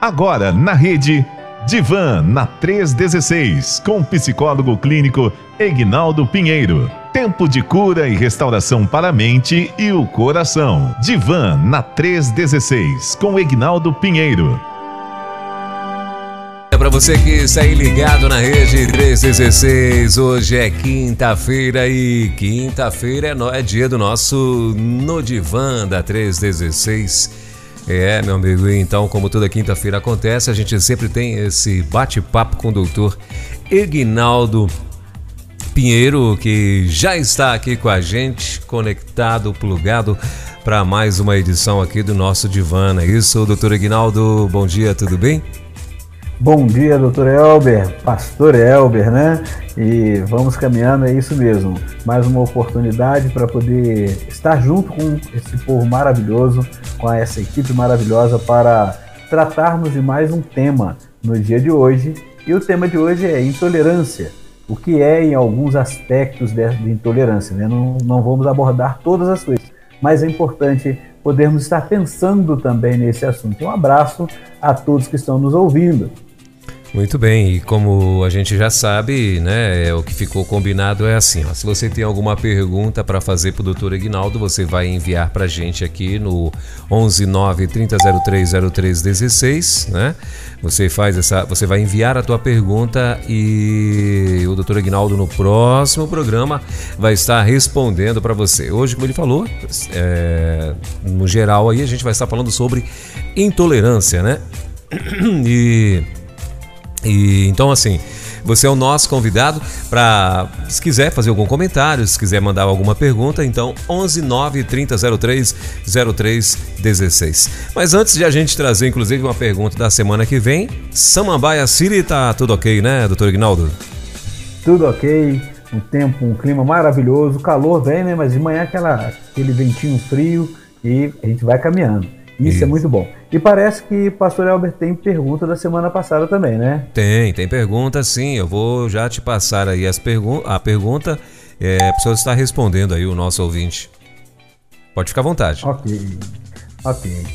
Agora na rede Divan na 316 com psicólogo clínico Egnaldo Pinheiro. Tempo de cura e restauração para a mente e o coração. Divan na 316 com Egnaldo Pinheiro. É para você que está aí ligado na rede 316, hoje é quinta-feira e quinta-feira é, é dia do nosso No Divan da 316. É, meu amigo, então, como toda quinta-feira acontece, a gente sempre tem esse bate-papo com o doutor Egnaldo Pinheiro, que já está aqui com a gente, conectado, plugado para mais uma edição aqui do nosso Divana. Isso, doutor Egnaldo, bom dia, tudo bem? Bom dia, doutor Elber, pastor Elber, né? E vamos caminhando, é isso mesmo. Mais uma oportunidade para poder estar junto com esse povo maravilhoso, com essa equipe maravilhosa, para tratarmos de mais um tema no dia de hoje. E o tema de hoje é intolerância. O que é em alguns aspectos de, intolerância, né? Não, não vamos abordar todas as coisas, mas é importante podermos estar pensando também nesse assunto. Um abraço a todos que estão nos ouvindo. Muito bem, e como a gente já sabe, né, é, o que ficou combinado é assim, ó, se você tem alguma pergunta para fazer para o doutor Ignaldo, você vai enviar para a gente aqui no 119 30030316, né? Você faz essa, você vai enviar a tua pergunta e o doutor Ignaldo no próximo programa vai estar respondendo para você. Hoje, como ele falou, é, no geral aí a gente vai estar falando sobre intolerância, né? E e então assim, você é o nosso convidado para se quiser fazer algum comentário, se quiser mandar alguma pergunta, então 11 9 30 03 03 16. Mas antes de a gente trazer inclusive uma pergunta da semana que vem, Samambaia City tá tudo OK, né, doutor Ignaldo? Tudo OK. Um tempo, um clima maravilhoso, calor vem, né? Mas de manhã aquela, aquele ventinho frio e a gente vai caminhando. Isso, Isso, é muito bom. E parece que Pastor Albert tem pergunta da semana passada também, né? Tem, tem pergunta sim. Eu vou já te passar aí as pergun a pergunta é, para o senhor estar respondendo aí o nosso ouvinte. Pode ficar à vontade. Ok, ok.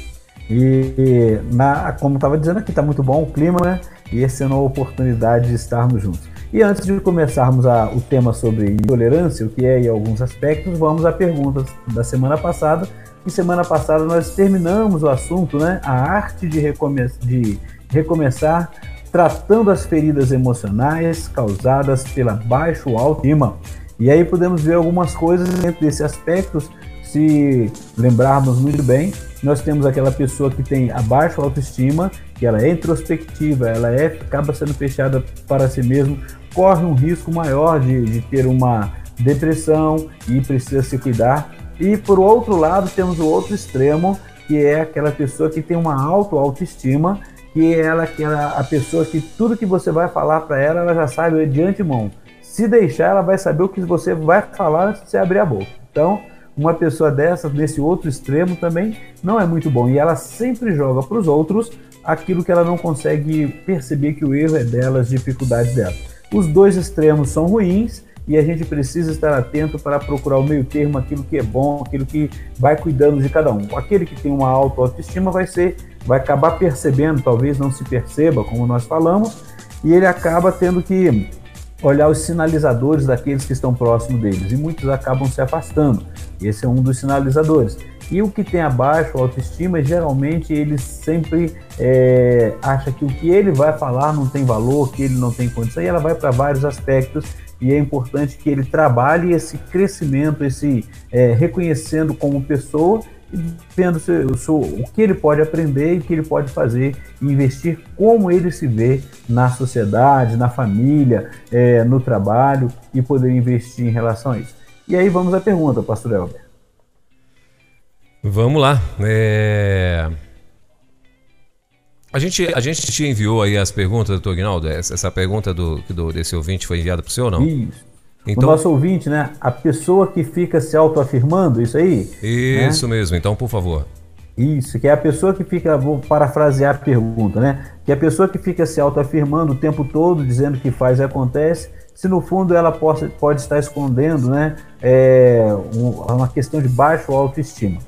E, na, como estava dizendo aqui, está muito bom o clima, né? E essa é uma oportunidade de estarmos juntos. E antes de começarmos a, o tema sobre intolerância, o que é em alguns aspectos, vamos à pergunta da semana passada e semana passada nós terminamos o assunto, né? A arte de, recome de recomeçar tratando as feridas emocionais causadas pela baixo autoestima. E aí podemos ver algumas coisas dentro desse aspecto. Se lembrarmos muito bem, nós temos aquela pessoa que tem a baixa autoestima, que ela é introspectiva, ela é, acaba sendo fechada para si mesmo, corre um risco maior de, de ter uma depressão e precisa se cuidar. E por outro lado, temos o outro extremo, que é aquela pessoa que tem uma auto autoestima, que é ela que é a pessoa que tudo que você vai falar para ela, ela já sabe de antemão. Se deixar, ela vai saber o que você vai falar antes de você abrir a boca. Então, uma pessoa dessa, nesse outro extremo, também não é muito bom. E ela sempre joga para os outros aquilo que ela não consegue perceber que o erro é dela, as dificuldades dela. Os dois extremos são ruins e a gente precisa estar atento para procurar o meio termo, aquilo que é bom, aquilo que vai cuidando de cada um. Aquele que tem uma alta autoestima vai ser, vai acabar percebendo, talvez não se perceba, como nós falamos, e ele acaba tendo que olhar os sinalizadores daqueles que estão próximos deles, e muitos acabam se afastando. Esse é um dos sinalizadores. E o que tem abaixo autoestima, geralmente ele sempre é, acha que o que ele vai falar não tem valor, que ele não tem condição, e ela vai para vários aspectos e é importante que ele trabalhe esse crescimento, esse é, reconhecendo como pessoa e vendo se, se, o que ele pode aprender e o que ele pode fazer e investir como ele se vê na sociedade, na família, é, no trabalho e poder investir em relação a isso. E aí vamos à pergunta, pastor Elber. Vamos lá. É... A gente, a gente te enviou aí as perguntas, doutor Aguinaldo? Essa, pergunta do, do, desse ouvinte foi enviada para o senhor ou não? Isso. Então, o nosso ouvinte, né? A pessoa que fica se autoafirmando, isso aí? Isso né? mesmo, então, por favor. Isso, que é a pessoa que fica, vou parafrasear a pergunta, né? Que é a pessoa que fica se autoafirmando o tempo todo, dizendo que faz e acontece, se no fundo ela pode, pode estar escondendo, né? É, uma questão de baixo autoestima.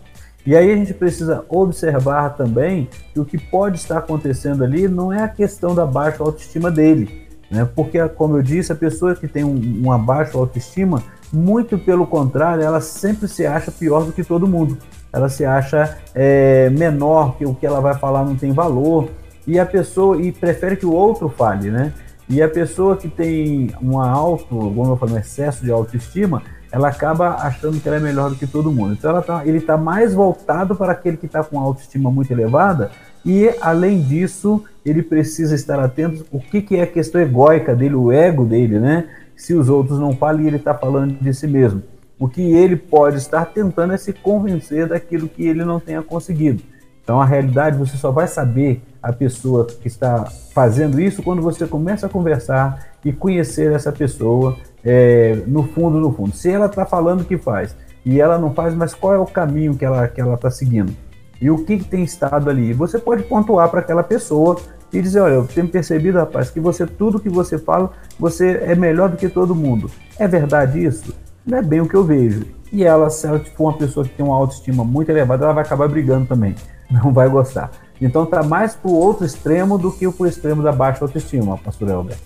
E aí a gente precisa observar também que o que pode estar acontecendo ali não é a questão da baixa autoestima dele, né? Porque, como eu disse, a pessoa que tem um, uma baixa autoestima, muito pelo contrário, ela sempre se acha pior do que todo mundo. Ela se acha é, menor, que o que ela vai falar não tem valor, e a pessoa e prefere que o outro fale, né? E a pessoa que tem um alto, como eu falei, um excesso de autoestima, ela acaba achando que ela é melhor do que todo mundo. Então tá, ele está mais voltado para aquele que está com autoestima muito elevada e, além disso, ele precisa estar atento o que, que é a questão egóica dele, o ego dele, né? Se os outros não falam e ele está falando de si mesmo. O que ele pode estar tentando é se convencer daquilo que ele não tenha conseguido. Então, a realidade, você só vai saber a pessoa que está fazendo isso quando você começa a conversar e conhecer essa pessoa é, no fundo, no fundo. Se ela está falando que faz e ela não faz, mas qual é o caminho que ela que ela está seguindo? E o que, que tem estado ali? Você pode pontuar para aquela pessoa e dizer, olha, eu tenho percebido, rapaz, que você tudo que você fala, você é melhor do que todo mundo. É verdade isso? Não é bem o que eu vejo. E ela, se ela for uma pessoa que tem uma autoestima muito elevada, ela vai acabar brigando também. Não vai gostar. Então tá mais para o outro extremo do que para o extremo da baixa autoestima, pastor Elber.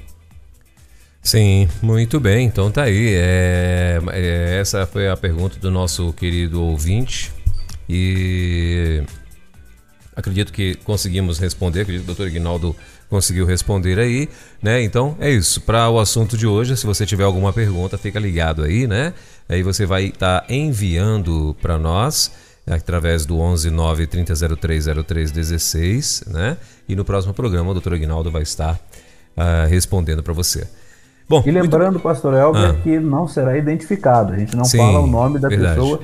Sim, muito bem. Então tá aí. É, é, essa foi a pergunta do nosso querido ouvinte. E acredito que conseguimos responder. Acredito que o doutor Ignaldo conseguiu responder aí, né? Então é isso. Para o assunto de hoje, se você tiver alguma pergunta, fica ligado aí, né? Aí você vai estar tá enviando para nós através do 11 9 3003 0316, né? E no próximo programa o doutor Aguinaldo vai estar uh, respondendo para você. Bom, e lembrando, muito... pastor Elber, ah. que não será identificado. A gente não Sim, fala o nome da verdade. pessoa.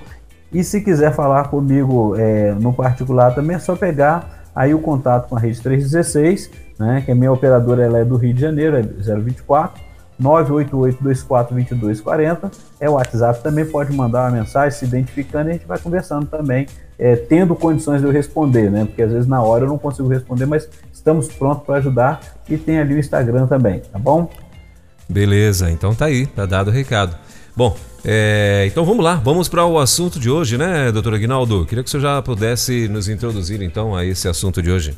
E se quiser falar comigo é, no particular também, é só pegar aí o contato com a Rede 316, né? Que a minha operadora ela é do Rio de Janeiro, é 024 988-242240. É o WhatsApp também, pode mandar uma mensagem se identificando e a gente vai conversando também, é, tendo condições de eu responder, né? Porque às vezes na hora eu não consigo responder, mas estamos prontos para ajudar e tem ali o Instagram também, tá bom? Beleza, então tá aí, tá dado o recado. Bom, é, então vamos lá, vamos para o assunto de hoje, né, doutor Aguinaldo? Queria que o senhor já pudesse nos introduzir então a esse assunto de hoje.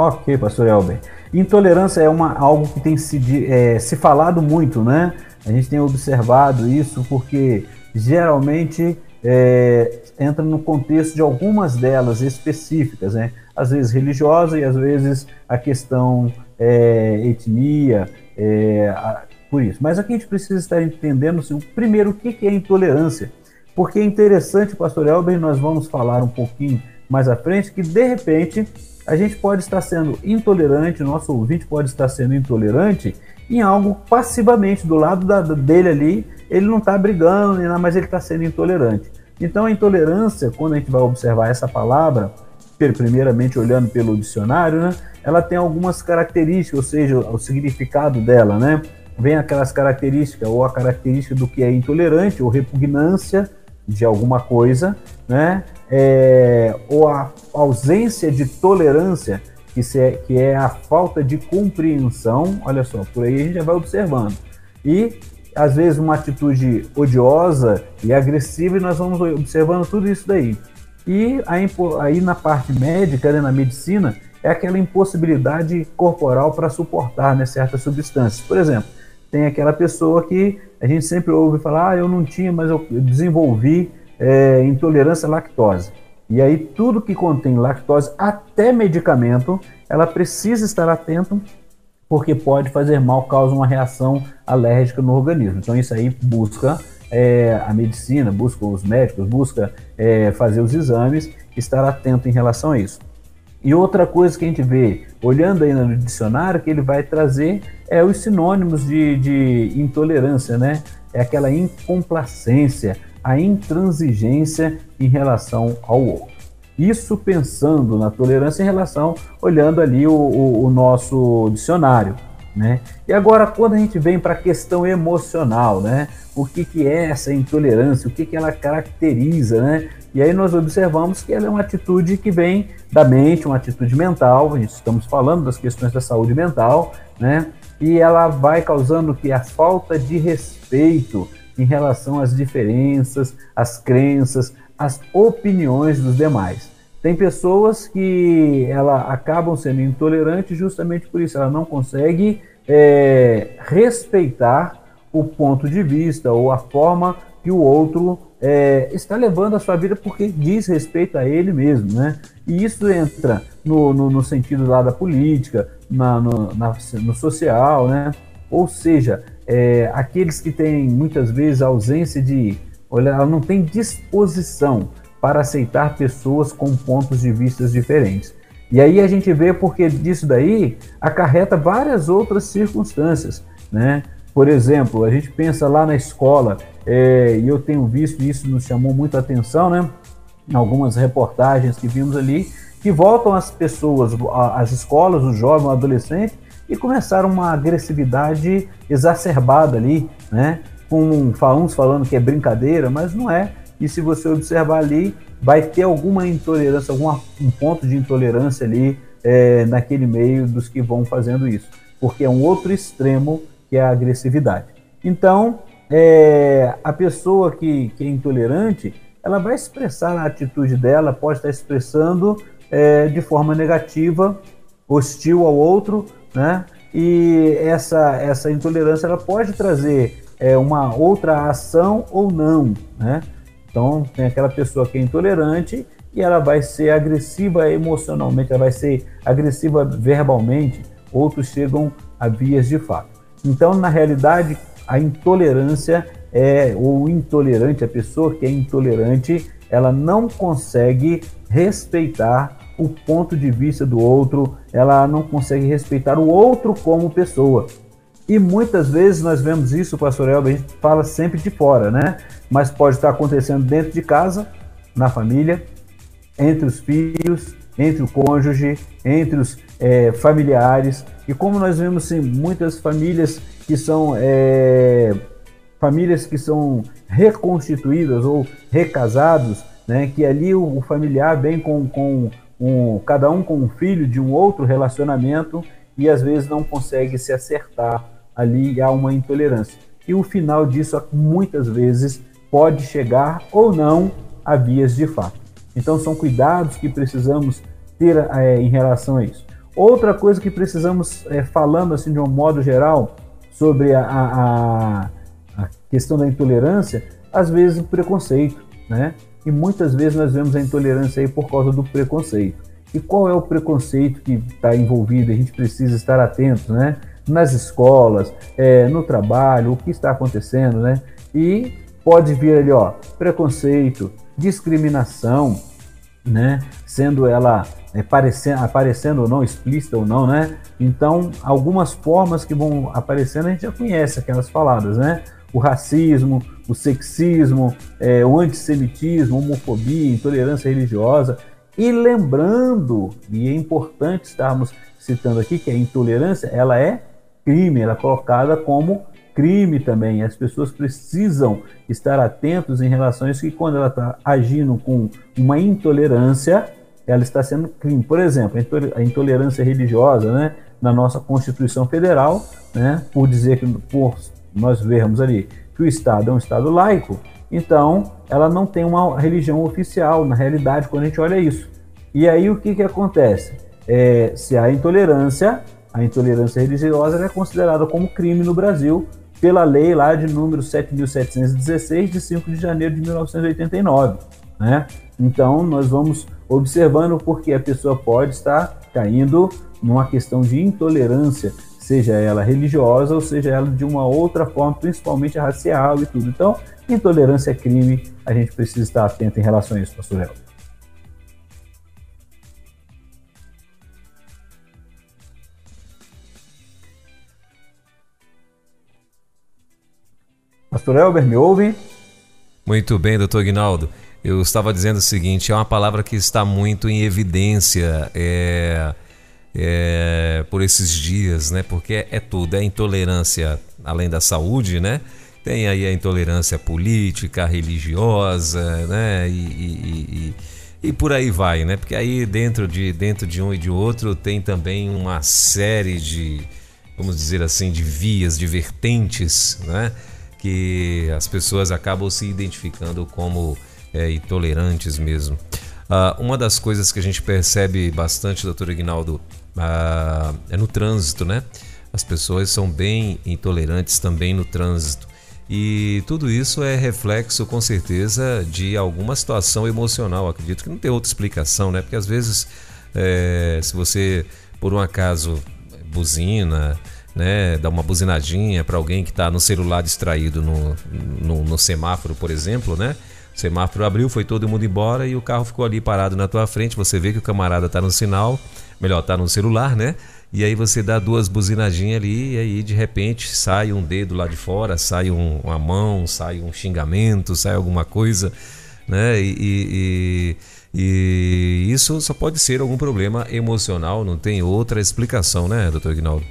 Ok, pastor Elber. Intolerância é uma, algo que tem se, é, se falado muito, né? A gente tem observado isso porque geralmente é, entra no contexto de algumas delas específicas, né? Às vezes religiosa e às vezes a questão é, etnia, é, a, por isso. Mas aqui a gente precisa estar entendendo, assim, primeiro, o que, que é intolerância. Porque é interessante, pastor Elber, nós vamos falar um pouquinho mais à frente, que de repente a gente pode estar sendo intolerante, nosso ouvinte pode estar sendo intolerante em algo passivamente, do lado da, dele ali, ele não está brigando, mas ele está sendo intolerante. Então a intolerância, quando a gente vai observar essa palavra, primeiramente olhando pelo dicionário, né, ela tem algumas características, ou seja, o significado dela, né? Vem aquelas características, ou a característica do que é intolerante, ou repugnância de alguma coisa, né? É, ou a ausência de tolerância, que, é, que é a falta de compreensão, olha só, por aí a gente já vai observando. E às vezes uma atitude odiosa e agressiva, e nós vamos observando tudo isso daí. E aí, aí na parte médica, né, na medicina, é aquela impossibilidade corporal para suportar né, certas substâncias. Por exemplo, tem aquela pessoa que a gente sempre ouve falar, ah, eu não tinha, mas eu desenvolvi é, intolerância à lactose. E aí tudo que contém lactose, até medicamento, ela precisa estar atento porque pode fazer mal, causa uma reação alérgica no organismo. Então isso aí busca é, a medicina, busca os médicos, busca é, fazer os exames, estar atento em relação a isso. E outra coisa que a gente vê, olhando aí no dicionário, que ele vai trazer é os sinônimos de, de intolerância, né? É aquela incomplacência, a intransigência em relação ao outro. Isso pensando na tolerância em relação, olhando ali o, o, o nosso dicionário. Né? E agora, quando a gente vem para a questão emocional, né? o que, que é essa intolerância, o que, que ela caracteriza, né? E aí nós observamos que ela é uma atitude que vem da mente, uma atitude mental, estamos falando das questões da saúde mental, né? E ela vai causando que a falta de respeito em relação às diferenças, às crenças, as opiniões dos demais. Tem pessoas que ela acabam sendo intolerantes justamente por isso, ela não consegue é, respeitar o ponto de vista ou a forma que o outro é, está levando a sua vida porque diz respeito a ele mesmo, né? E isso entra no, no, no sentido lá da política, na, no, na, no social, né? Ou seja, é, aqueles que têm muitas vezes ausência de, olha, ela não tem disposição para aceitar pessoas com pontos de vista diferentes. E aí a gente vê porque disso daí acarreta várias outras circunstâncias, né? Por exemplo, a gente pensa lá na escola, é, e eu tenho visto isso nos chamou muito atenção, né? Em algumas reportagens que vimos ali, que voltam as pessoas, as escolas, os jovens, o adolescente, e começaram uma agressividade exacerbada ali, né? Com uns falando que é brincadeira, mas não é. E se você observar ali, vai ter alguma intolerância, algum um ponto de intolerância ali é, naquele meio dos que vão fazendo isso, porque é um outro extremo que é a agressividade. Então, é, a pessoa que, que, é intolerante, ela vai expressar a atitude dela, pode estar expressando é, de forma negativa, hostil ao outro, né? E essa, essa intolerância ela pode trazer é, uma outra ação ou não, né? Então, tem aquela pessoa que é intolerante e ela vai ser agressiva emocionalmente, ela vai ser agressiva verbalmente, outros chegam a vias de fato. Então, na realidade, a intolerância é o intolerante, a pessoa que é intolerante, ela não consegue respeitar o ponto de vista do outro, ela não consegue respeitar o outro como pessoa. E muitas vezes nós vemos isso, pastor Elber, a gente fala sempre de fora, né? Mas pode estar acontecendo dentro de casa, na família, entre os filhos, entre o cônjuge, entre os é, familiares. E como nós vemos sim, muitas famílias que são é, famílias que são reconstituídas ou recasados, né? Que ali o, o familiar vem com, com um, cada um com um filho de um outro relacionamento e às vezes não consegue se acertar ali há uma intolerância. E o final disso, muitas vezes, pode chegar ou não a vias de fato. Então, são cuidados que precisamos ter é, em relação a isso. Outra coisa que precisamos, é, falando assim de um modo geral, sobre a, a, a, questão da intolerância, às vezes o preconceito, né? E muitas vezes nós vemos a intolerância aí por causa do preconceito. E qual é o preconceito que está envolvido? A gente precisa estar atento, né? nas escolas, é, no trabalho, o que está acontecendo, né? E pode vir ali, ó, preconceito, discriminação, né? Sendo ela é, aparecendo, aparecendo ou não, explícita ou não, né? Então, algumas formas que vão aparecendo a gente já conhece aquelas faladas, né? O racismo, o sexismo, é, o antissemitismo, homofobia, intolerância religiosa. E lembrando, e é importante estarmos citando aqui que a intolerância ela é crime, ela é colocada como crime também. As pessoas precisam estar atentos em relação a isso, que quando ela está agindo com uma intolerância, ela está sendo crime. Por exemplo, a intolerância religiosa, né, na nossa Constituição Federal, né, por dizer que, por nós vermos ali que o Estado é um Estado laico, então ela não tem uma religião oficial, na realidade, quando a gente olha isso. E aí o que, que acontece? É, se há intolerância, a intolerância religiosa é considerada como crime no Brasil pela lei lá de número 7.716 de 5 de janeiro de 1989, né? Então nós vamos observando porque a pessoa pode estar caindo numa questão de intolerância, seja ela religiosa ou seja ela de uma outra forma, principalmente racial e tudo. Então, intolerância é crime, a gente precisa estar atento em relação a isso, pastor Léo. Pastor Elber, me ouve? Muito bem, doutor Guinaldo. Eu estava dizendo o seguinte: é uma palavra que está muito em evidência é, é, por esses dias, né? Porque é, é tudo, é intolerância além da saúde, né? Tem aí a intolerância política, religiosa, né? E, e, e, e, por aí vai, né? Porque aí dentro de, dentro de um e de outro tem também uma série de, vamos dizer assim, de vias, de vertentes, né? que as pessoas acabam se identificando como é, intolerantes mesmo. Uh, uma das coisas que a gente percebe bastante, doutor Ignaldo, uh, é no trânsito, né? As pessoas são bem intolerantes também no trânsito. E tudo isso é reflexo, com certeza, de alguma situação emocional. Acredito que não tem outra explicação, né? Porque às vezes, é, se você, por um acaso, buzina, né, dá uma buzinadinha para alguém que está no celular distraído no, no, no, semáforo, por exemplo, né? O semáforo abriu, foi todo mundo embora e o carro ficou ali parado na tua frente. Você vê que o camarada está no sinal, melhor, está no celular, né? E aí você dá duas buzinadinhas ali e aí de repente sai um dedo lá de fora, sai um, uma mão, sai um xingamento, sai alguma coisa, né? E, e, e, isso só pode ser algum problema emocional, não tem outra explicação, né, doutor Ignaldo?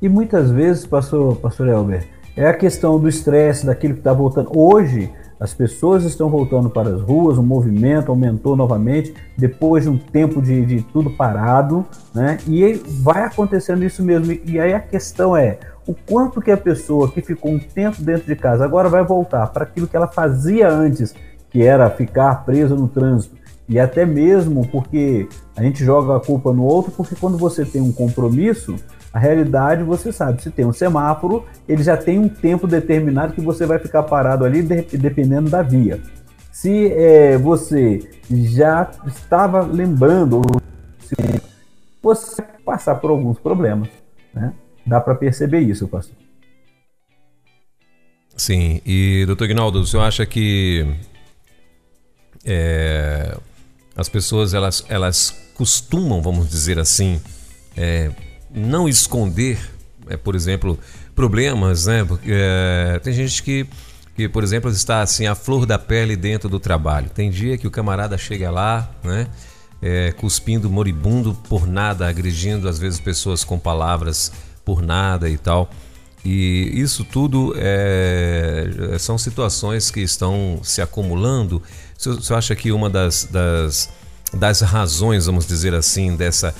E muitas vezes, pastor, pastor Elber, é a questão do estresse, daquilo que está voltando. Hoje, as pessoas estão voltando para as ruas, o movimento aumentou novamente depois de um tempo de, de tudo parado, né? E vai acontecendo isso mesmo. E aí a questão é o quanto que a pessoa que ficou um tempo dentro de casa agora vai voltar para aquilo que ela fazia antes, que era ficar presa no trânsito. E até mesmo porque a gente joga a culpa no outro, porque quando você tem um compromisso, a realidade, você sabe, se tem um semáforo, ele já tem um tempo determinado que você vai ficar parado ali, dependendo da via. Se é, você já estava lembrando, você vai passar por alguns problemas. Né? Dá para perceber isso, pastor. Sim, e doutor Ignaldo, o senhor acha que é, as pessoas elas, elas costumam, vamos dizer assim, é, não esconder, é, por exemplo, problemas, né? Porque é, tem gente que, que, por exemplo, está assim a flor da pele dentro do trabalho. Tem dia que o camarada chega lá, né? É, cuspindo moribundo por nada, agredindo às vezes pessoas com palavras por nada e tal. E isso tudo é, são situações que estão se acumulando. Você acha que uma das, das das razões, vamos dizer assim, dessa,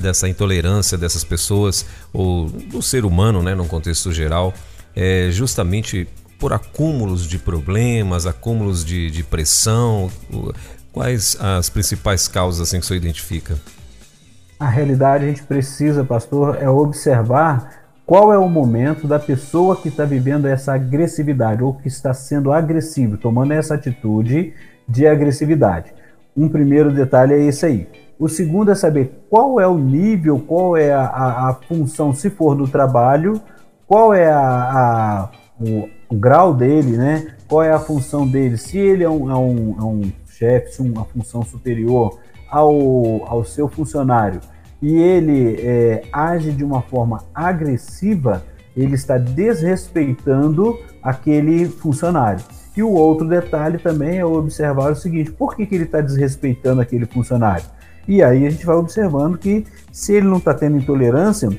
dessa intolerância dessas pessoas, ou do ser humano, né, num contexto geral, é justamente por acúmulos de problemas, acúmulos de, de pressão? Quais as principais causas assim, que você identifica? A realidade a gente precisa, pastor, é observar qual é o momento da pessoa que está vivendo essa agressividade ou que está sendo agressivo, tomando essa atitude de agressividade. Um primeiro detalhe é esse aí. O segundo é saber qual é o nível, qual é a, a, a função, se for no trabalho, qual é a, o, o, grau dele, né? Qual é a função dele, se ele é um, é um, é um chefe, se uma função superior ao, ao seu funcionário e ele é, age de uma forma agressiva, ele está desrespeitando aquele funcionário. E o outro detalhe também é observar o seguinte: por que, que ele está desrespeitando aquele funcionário? E aí a gente vai observando que se ele não está tendo intolerância,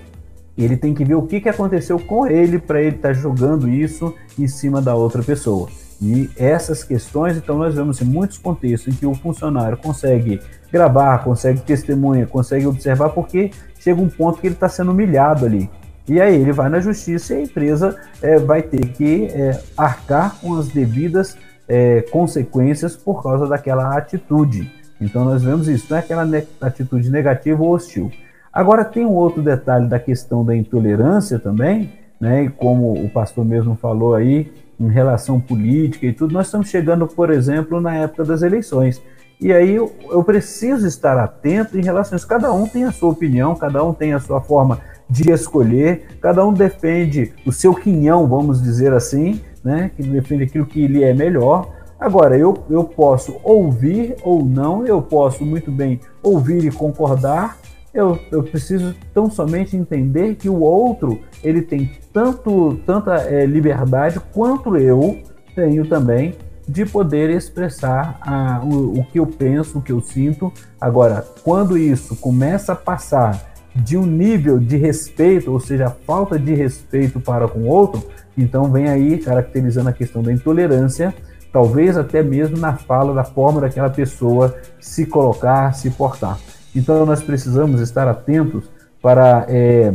ele tem que ver o que, que aconteceu com ele para ele estar tá jogando isso em cima da outra pessoa. E essas questões, então, nós vemos em muitos contextos em que o funcionário consegue gravar, consegue testemunha, consegue observar, porque chega um ponto que ele está sendo humilhado ali. E aí ele vai na justiça e a empresa é, vai ter que é, arcar com as devidas é, consequências por causa daquela atitude. Então nós vemos isso, não é aquela ne atitude negativa ou hostil. Agora tem um outro detalhe da questão da intolerância também, né? E como o pastor mesmo falou aí, em relação política e tudo, nós estamos chegando, por exemplo, na época das eleições. E aí eu, eu preciso estar atento em relação a isso. Cada um tem a sua opinião, cada um tem a sua forma de escolher, cada um defende o seu quinhão, vamos dizer assim, né? Que defende aquilo que lhe é melhor. Agora, eu, eu posso ouvir ou não, eu posso muito bem ouvir e concordar, eu, eu preciso tão somente entender que o outro ele tem tanto, tanta é, liberdade quanto eu tenho também de poder expressar a, o, o que eu penso, o que eu sinto. Agora, quando isso começa a passar de um nível de respeito, ou seja, falta de respeito para com o outro, então vem aí caracterizando a questão da intolerância, talvez até mesmo na fala, da forma daquela pessoa se colocar, se portar. Então nós precisamos estar atentos para é,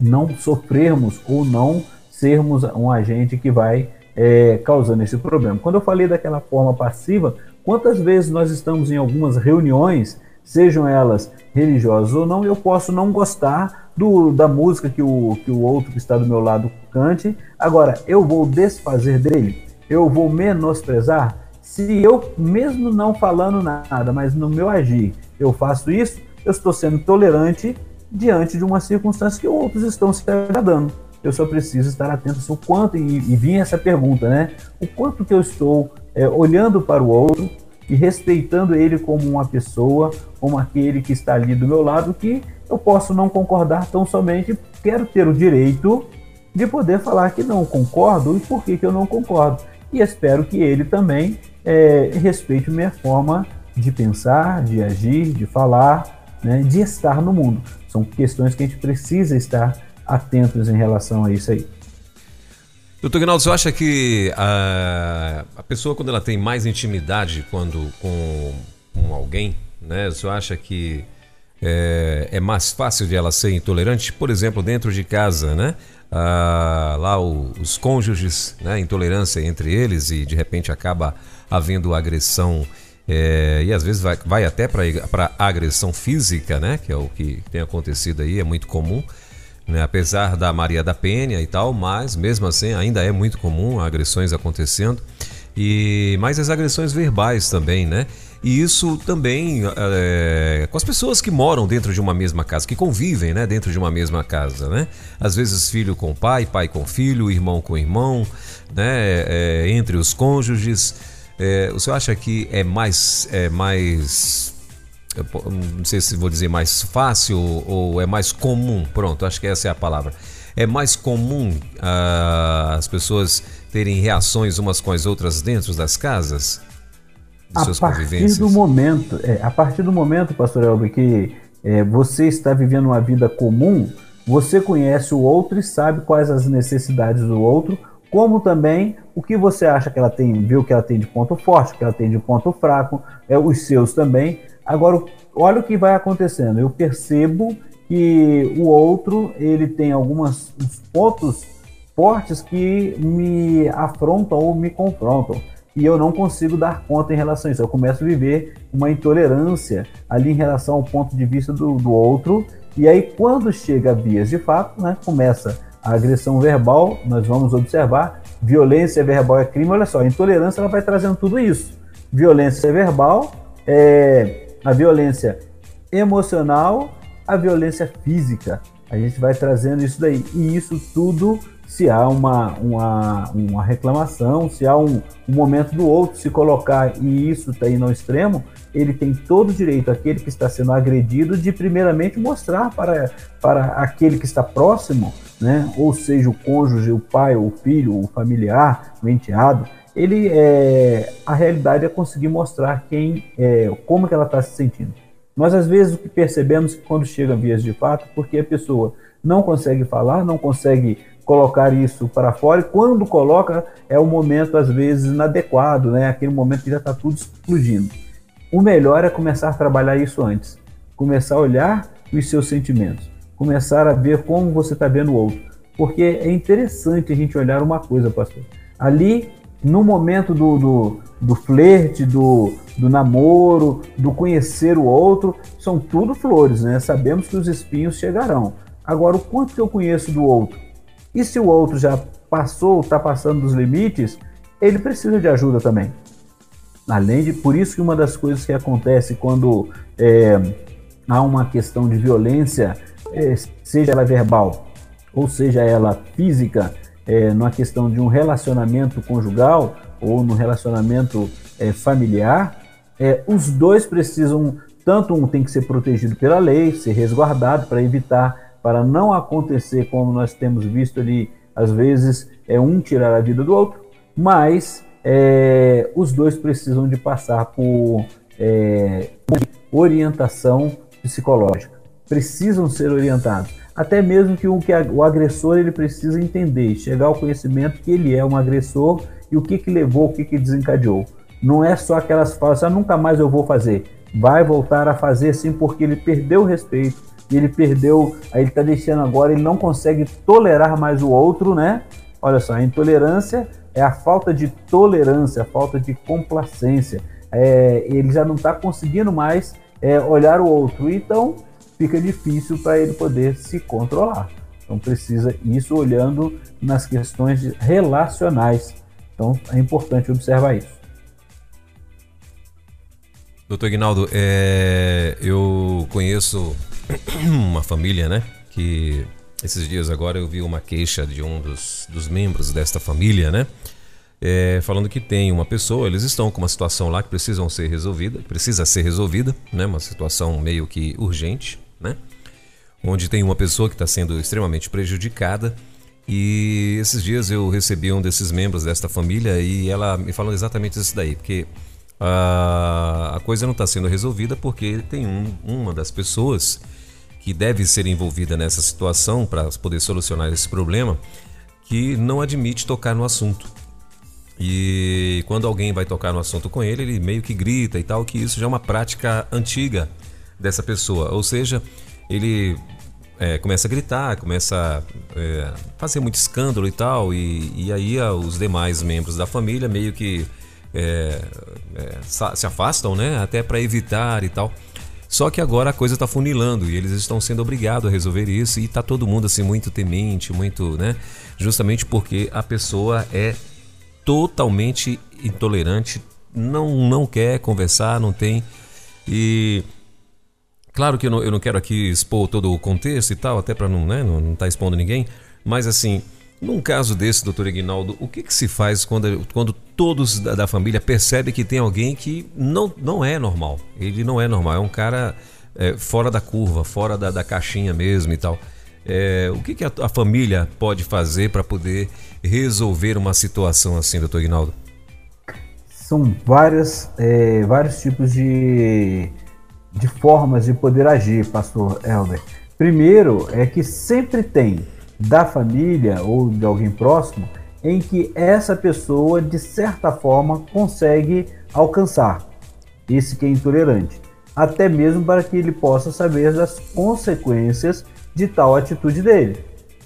não sofrermos ou não sermos um agente que vai é, causando esse problema. Quando eu falei daquela forma passiva, quantas vezes nós estamos em algumas reuniões, sejam elas religiosas ou não, eu posso não gostar do, da música que o, que o outro que está do meu lado cante, agora eu vou desfazer dele, eu vou menosprezar. Se eu, mesmo não falando nada, mas no meu agir, eu faço isso, eu estou sendo tolerante diante de uma circunstância que outros estão se agradando eu só preciso estar atento o quanto, e, e vinha essa pergunta, né? O quanto que eu estou é, olhando para o outro e respeitando ele como uma pessoa, como aquele que está ali do meu lado, que eu posso não concordar tão somente, quero ter o direito de poder falar que não concordo e por que, que eu não concordo. E espero que ele também é, respeite minha forma de pensar, de agir, de falar, né, de estar no mundo. São questões que a gente precisa estar atentos em relação a isso aí. Doutor Ginaldo, você acha que a, a pessoa, quando ela tem mais intimidade quando, com, com alguém, né? Você acha que é, é, mais fácil de ela ser intolerante? Por exemplo, dentro de casa, né? Ah, lá o, os cônjuges, né? Intolerância entre eles e de repente acaba havendo agressão é, e às vezes vai, vai até para agressão física, né? Que é o que tem acontecido aí, é muito comum né? apesar da Maria da Penha e tal, mas mesmo assim ainda é muito comum agressões acontecendo. E mais as agressões verbais também, né? E isso também é, com as pessoas que moram dentro de uma mesma casa, que convivem né, dentro de uma mesma casa, né? Às vezes filho com pai, pai com filho, irmão com irmão, né? É, entre os cônjuges. É, o senhor acha que é mais, é mais não sei se vou dizer mais fácil ou é mais comum, pronto, acho que essa é a palavra. É mais comum uh, as pessoas terem reações umas com as outras dentro das casas? a partir do momento, é, a partir do momento, pastor Elber, que é, você está vivendo uma vida comum, você conhece o outro e sabe quais as necessidades do outro, como também o que você acha que ela tem, viu que ela tem de ponto forte, que ela tem de ponto fraco, é, os seus também. Agora, olha o que vai acontecendo. Eu percebo que o outro ele tem alguns pontos fortes que me afrontam ou me confrontam e eu não consigo dar conta em relação a isso. Eu começo a viver uma intolerância ali em relação ao ponto de vista do, do outro. E aí, quando chega a vias de fato, né, começa a agressão verbal, nós vamos observar, violência verbal é crime. Olha só, a intolerância ela vai trazendo tudo isso. Violência verbal é, a violência emocional, a violência física. A gente vai trazendo isso daí. E isso tudo, se há uma, uma, uma reclamação, se há um, um momento do outro se colocar e isso está aí no extremo, ele tem todo o direito, aquele que está sendo agredido, de primeiramente mostrar para, para aquele que está próximo, né? ou seja, o cônjuge, o pai, o filho, o familiar, o enteado, ele é, a realidade é conseguir mostrar quem é, como que ela está se sentindo. Nós às vezes o que percebemos que quando chega vias de fato, porque a pessoa não consegue falar, não consegue colocar isso para fora e quando coloca é o momento às vezes inadequado, né? Aquele momento que já está tudo explodindo. O melhor é começar a trabalhar isso antes, começar a olhar os seus sentimentos, começar a ver como você está vendo o outro, porque é interessante a gente olhar uma coisa, pastor. Ali no momento do, do, do flerte, do, do namoro, do conhecer o outro, são tudo flores, né? Sabemos que os espinhos chegarão. Agora, o quanto que eu conheço do outro? E se o outro já passou, está passando dos limites, ele precisa de ajuda também. Além de, por isso que uma das coisas que acontece quando é, há uma questão de violência, é, seja ela verbal ou seja ela física, é, numa questão de um relacionamento conjugal ou no relacionamento é, familiar, é, os dois precisam, tanto um tem que ser protegido pela lei, ser resguardado para evitar, para não acontecer como nós temos visto ali, às vezes é um tirar a vida do outro, mas é, os dois precisam de passar por é, orientação psicológica, precisam ser orientados até mesmo que o, que o agressor ele precisa entender, chegar ao conhecimento que ele é um agressor e o que, que levou, o que, que desencadeou. Não é só aquelas falas, ah, nunca mais eu vou fazer. Vai voltar a fazer sim, porque ele perdeu o respeito, ele perdeu, aí ele está deixando agora, ele não consegue tolerar mais o outro, né? Olha só, a intolerância é a falta de tolerância, a falta de complacência. É, ele já não está conseguindo mais é, olhar o outro, então fica difícil para ele poder se controlar. Então precisa isso olhando nas questões relacionais. Então é importante observar isso. Doutor Ignaldo, é, eu conheço uma família, né? Que esses dias agora eu vi uma queixa de um dos, dos membros desta família, né? É, falando que tem uma pessoa, eles estão com uma situação lá que precisam ser resolvida, precisa ser resolvida, né? Uma situação meio que urgente, né? Onde tem uma pessoa que está sendo extremamente prejudicada. E esses dias eu recebi um desses membros desta família e ela me falou exatamente isso daí, porque a, a coisa não está sendo resolvida porque tem um, uma das pessoas que deve ser envolvida nessa situação para poder solucionar esse problema que não admite tocar no assunto. E quando alguém vai tocar no assunto com ele, ele meio que grita e tal, que isso já é uma prática antiga dessa pessoa. Ou seja, ele é, começa a gritar, começa a é, fazer muito escândalo e tal, e, e aí os demais membros da família meio que é, é, se afastam, né? Até para evitar e tal. Só que agora a coisa está funilando e eles estão sendo obrigados a resolver isso e está todo mundo assim muito temente, muito, né? Justamente porque a pessoa é totalmente intolerante, não não quer conversar, não tem e claro que eu não, eu não quero aqui expor todo o contexto e tal, até para não, né, não, não tá expondo ninguém, mas assim, num caso desse, doutor Ignaldo, o que, que se faz quando, quando todos da, da, família percebem que tem alguém que não, não é normal? Ele não é normal, é um cara é, fora da curva, fora da, da caixinha mesmo e tal. É, o que, que a, a, família pode fazer para poder resolver uma situação assim, doutor Ignaldo? São várias, é, vários tipos de, de formas de poder agir, pastor Helder. Primeiro é que sempre tem da família ou de alguém próximo em que essa pessoa, de certa forma, consegue alcançar esse que é intolerante, até mesmo para que ele possa saber das consequências de tal atitude dele,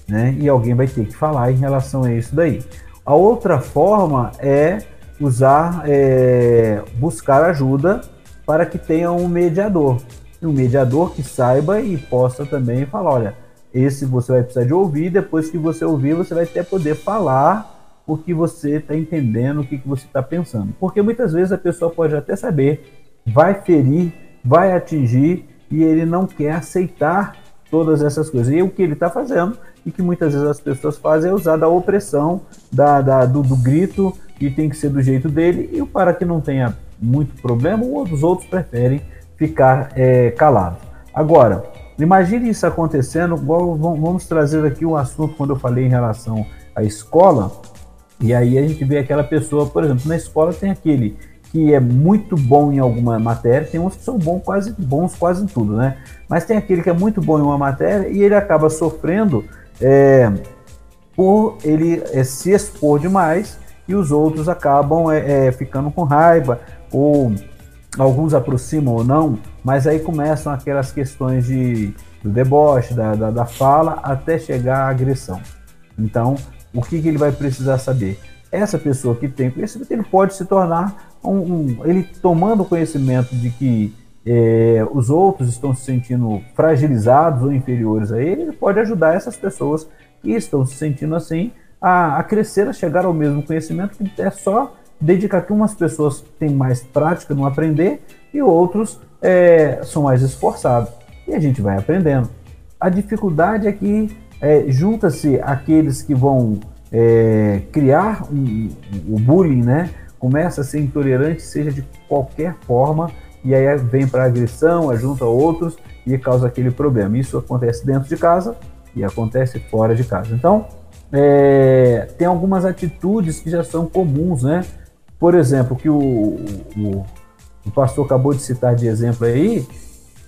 né? E alguém vai ter que falar em relação a isso daí. A outra forma é usar, é, buscar ajuda para que tenha um mediador, um mediador que saiba e possa também falar, olha, esse você vai precisar de ouvir, depois que você ouvir, você vai até poder falar o que você está entendendo, o que, que você está pensando. Porque muitas vezes a pessoa pode até saber, vai ferir, vai atingir, e ele não quer aceitar todas essas coisas. E o que ele está fazendo, e que muitas vezes as pessoas fazem, é usar da opressão, da, da do, do, grito, que tem que ser do jeito dele, e para que não tenha muito problema, os outros preferem ficar é, calados. Agora, Imagine isso acontecendo, vamos trazer aqui um assunto quando eu falei em relação à escola, e aí a gente vê aquela pessoa, por exemplo, na escola tem aquele que é muito bom em alguma matéria, tem uns que são bons quase, bons quase em tudo, né? Mas tem aquele que é muito bom em uma matéria e ele acaba sofrendo é, por ele é, se expor demais e os outros acabam é, é ficando com raiva ou alguns aproximam ou não, mas aí começam aquelas questões de, do deboche, da, da, da fala, até chegar à agressão. Então, o que, que, ele vai precisar saber? Essa pessoa que tem conhecimento, ele pode se tornar um, um ele tomando conhecimento de que é, os outros estão se sentindo fragilizados ou inferiores a ele, ele pode ajudar essas pessoas que estão se sentindo assim a, a crescer, a chegar ao mesmo conhecimento que é só dedicar que umas pessoas têm mais prática no aprender e outros é, são mais esforçados. E a gente vai aprendendo. A dificuldade é que é, junta-se aqueles que vão é, criar um, o bullying, né? Começa a ser intolerante, seja de qualquer forma, e aí vem para agressão, junta outros e causa aquele problema. Isso acontece dentro de casa e acontece fora de casa. Então, é, tem algumas atitudes que já são comuns, né? Por exemplo, que o, o, o pastor acabou de citar de exemplo aí,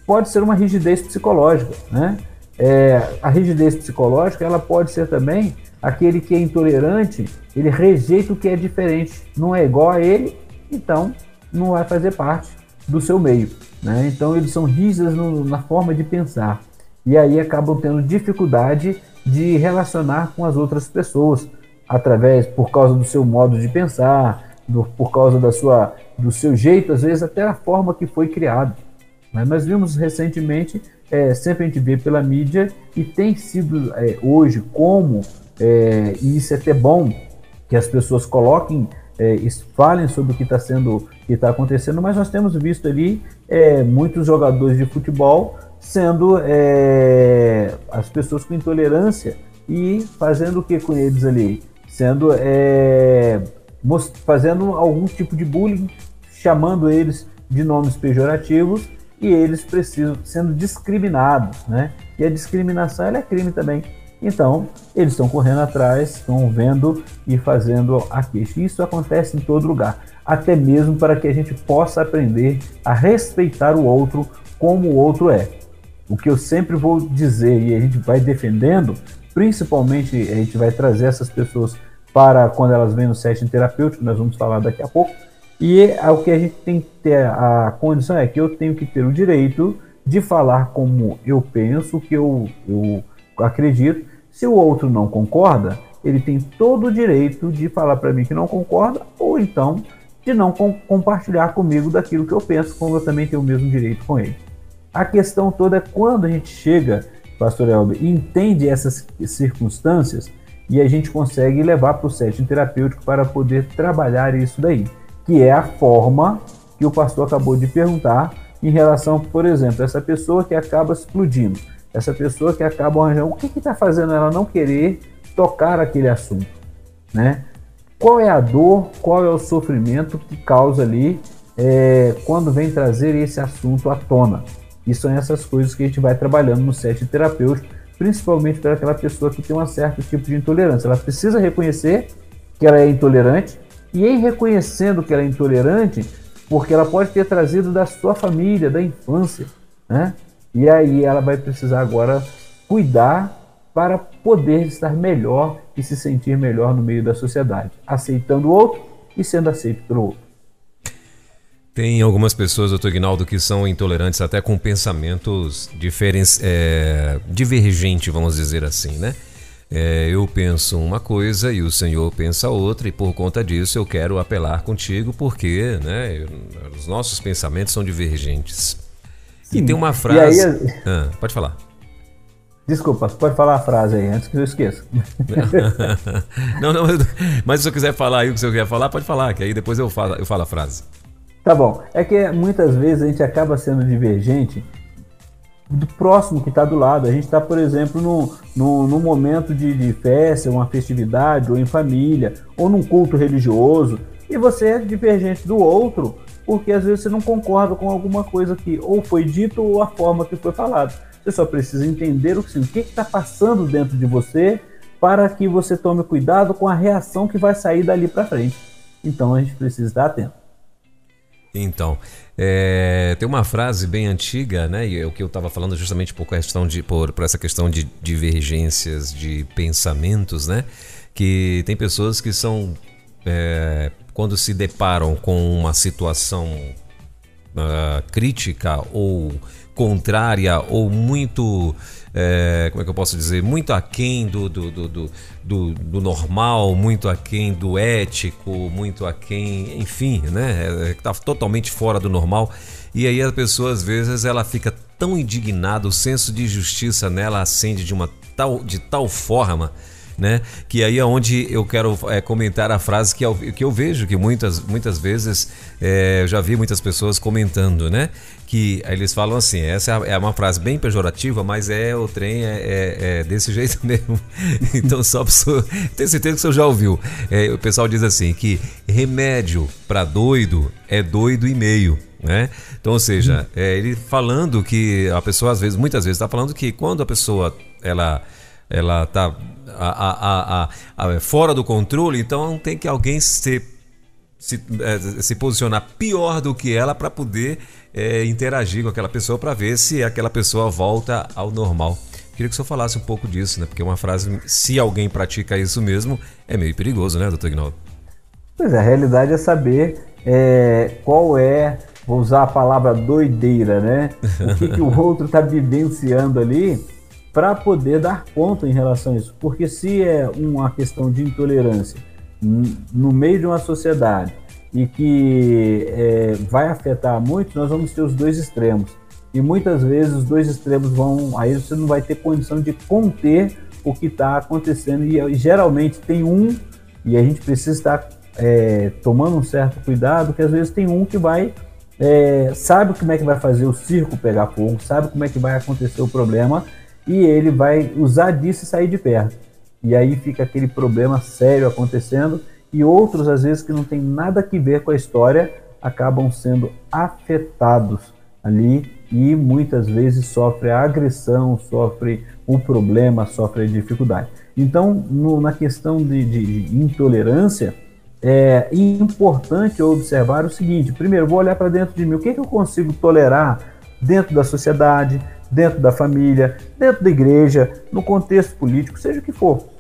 pode ser uma rigidez psicológica, né? É, a rigidez psicológica ela pode ser também aquele que é intolerante, ele rejeita o que é diferente, não é igual a ele, então não vai fazer parte do seu meio. Né? Então eles são rígidos na forma de pensar e aí acabam tendo dificuldade de relacionar com as outras pessoas, através, por causa do seu modo de pensar, do, por causa da sua, do seu jeito, às vezes até a forma que foi criado. Né? Nós vimos recentemente, é, sempre a gente vê pela mídia, e tem sido é, hoje como, é, e isso é até bom, que as pessoas coloquem, é, falem sobre o que está sendo, que está acontecendo, mas nós temos visto ali é, muitos jogadores de futebol sendo é, as pessoas com intolerância e fazendo o que com eles ali? Sendo é, fazendo algum tipo de bullying, chamando eles de nomes pejorativos e eles precisam sendo discriminados, né? E a discriminação é crime também. Então, eles estão correndo atrás, estão vendo e fazendo a queixa. Isso acontece em todo lugar, até mesmo para que a gente possa aprender a respeitar o outro como o outro é. O que eu sempre vou dizer e a gente vai defendendo, principalmente a gente vai trazer essas pessoas para quando elas vêm no setting terapêutico, nós vamos falar daqui a pouco. E é, o que a gente tem que ter a condição é que eu tenho que ter o direito de falar como eu penso, que eu, eu acredito. Se o outro não concorda, ele tem todo o direito de falar para mim que não concorda, ou então de não com, compartilhar comigo daquilo que eu penso, como eu também tenho o mesmo direito com ele. A questão toda é quando a gente chega, pastor Elber, e entende essas circunstâncias e a gente consegue levar para o setting terapêutico para poder trabalhar isso daí, que é a forma que o pastor acabou de perguntar em relação, por exemplo, essa pessoa que acaba explodindo, essa pessoa que acaba arranjando, o que está fazendo ela não querer tocar aquele assunto, né? Qual é a dor, qual é o sofrimento que causa ali é, quando vem trazer esse assunto à tona? E são essas coisas que a gente vai trabalhando no set terapêutico, principalmente para aquela pessoa que tem um certo tipo de intolerância. Ela precisa reconhecer que ela é intolerante, e em reconhecendo que ela é intolerante, porque ela pode ter trazido da sua família, da infância, né? E aí ela vai precisar agora cuidar para poder estar melhor e se sentir melhor no meio da sociedade, aceitando o outro e sendo aceito pelo outro. Tem algumas pessoas, doutor Guinaldo, que são intolerantes até com pensamentos diferentes, é, divergentes, vamos dizer assim, né? É, eu penso uma coisa e o senhor pensa outra, e por conta disso eu quero apelar contigo, porque né, os nossos pensamentos são divergentes. Sim. E tem uma frase. Aí, ah, pode falar. Desculpa, pode falar a frase aí, antes que eu esqueça. não, não, mas se eu quiser falar aí o que você quer falar, pode falar, que aí depois eu falo, eu falo a frase. Tá bom. É que muitas vezes a gente acaba sendo divergente do próximo que está do lado. A gente está, por exemplo, num, no momento de, de festa, uma festividade, ou em família, ou num culto religioso, e você é divergente do outro, porque às vezes você não concorda com alguma coisa que ou foi dito ou a forma que foi falado. Você só precisa entender o que está passando dentro de você para que você tome cuidado com a reação que vai sair dali para frente. Então a gente precisa estar atento. Então, é, tem uma frase bem antiga, né? E é o que eu estava falando justamente por questão de por, por essa questão de divergências de pensamentos, né? Que tem pessoas que são é, quando se deparam com uma situação uh, crítica ou contrária ou muito é, como é que eu posso dizer, muito aquém do, do, do, do, do normal, muito aquém do ético, muito aquém, enfim, né? Está é, totalmente fora do normal. E aí a pessoa, às vezes, ela fica tão indignada, o senso de justiça nela acende de uma tal, de tal forma né? Que aí é onde eu quero é, comentar a frase que eu, que eu vejo que muitas, muitas vezes é, eu já vi muitas pessoas comentando, né? Que eles falam assim, essa é uma frase bem pejorativa, mas é o trem é, é, é desse jeito mesmo. então só pessoa, tenho certeza que você já ouviu. É, o pessoal diz assim que remédio para doido é doido e meio. Né? Então, ou seja, é, ele falando que a pessoa às vezes, muitas vezes, está falando que quando a pessoa ela ela está a, a, a, fora do controle, então tem que alguém se, se, é, se posicionar pior do que ela para poder é, interagir com aquela pessoa para ver se aquela pessoa volta ao normal. Queria que o senhor falasse um pouco disso, né? Porque uma frase, se alguém pratica isso mesmo, é meio perigoso, né, doutor Ignaldo? Pois é, a realidade é saber é, qual é, vou usar a palavra doideira, né? O que, que o outro está vivenciando ali para poder dar conta em relação a isso. Porque se é uma questão de intolerância no meio de uma sociedade e que é, vai afetar muito, nós vamos ter os dois extremos. E muitas vezes os dois extremos vão. Aí você não vai ter condição de conter o que está acontecendo. E geralmente tem um, e a gente precisa estar é, tomando um certo cuidado, que às vezes tem um que vai. É, sabe como é que vai fazer o circo pegar fogo, sabe como é que vai acontecer o problema, e ele vai usar disso e sair de perto. E aí fica aquele problema sério acontecendo, e outros, às vezes, que não tem nada a ver com a história, acabam sendo afetados ali e muitas vezes sofre a agressão, sofre o problema, sofre a dificuldade. Então, no, na questão de, de, de, intolerância, é importante observar o seguinte: primeiro, vou olhar para dentro de mim, o que, que eu consigo tolerar dentro da sociedade, dentro da família, dentro da igreja, no contexto político, seja o que for.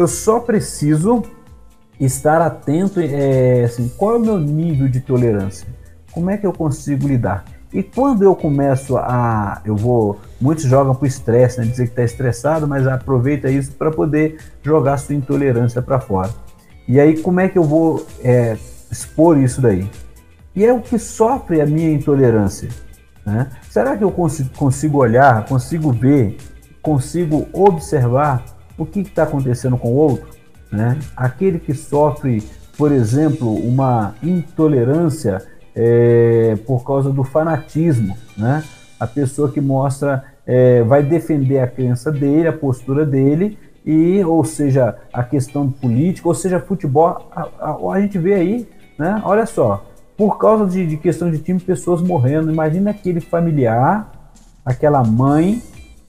Eu só preciso estar atento, é, assim, qual é o meu nível de tolerância? Como é que eu consigo lidar? E quando eu começo a. Eu vou. Muitos jogam para o estresse, né? Dizer que está estressado, mas aproveita isso para poder jogar sua intolerância para fora. E aí, como é que eu vou é, expor isso daí? E é o que sofre a minha intolerância. Né? Será que eu consigo, consigo olhar, consigo ver, consigo observar o que está acontecendo com o outro? Né? Aquele que sofre, por exemplo, uma intolerância é, por causa do fanatismo, né? A pessoa que mostra, é, vai defender a crença dele, a postura dele, e, ou seja, a questão política, ou seja, futebol, a, a, a gente vê aí, né? Olha só, por causa de, de, questão de time, pessoas morrendo. Imagina aquele familiar, aquela mãe,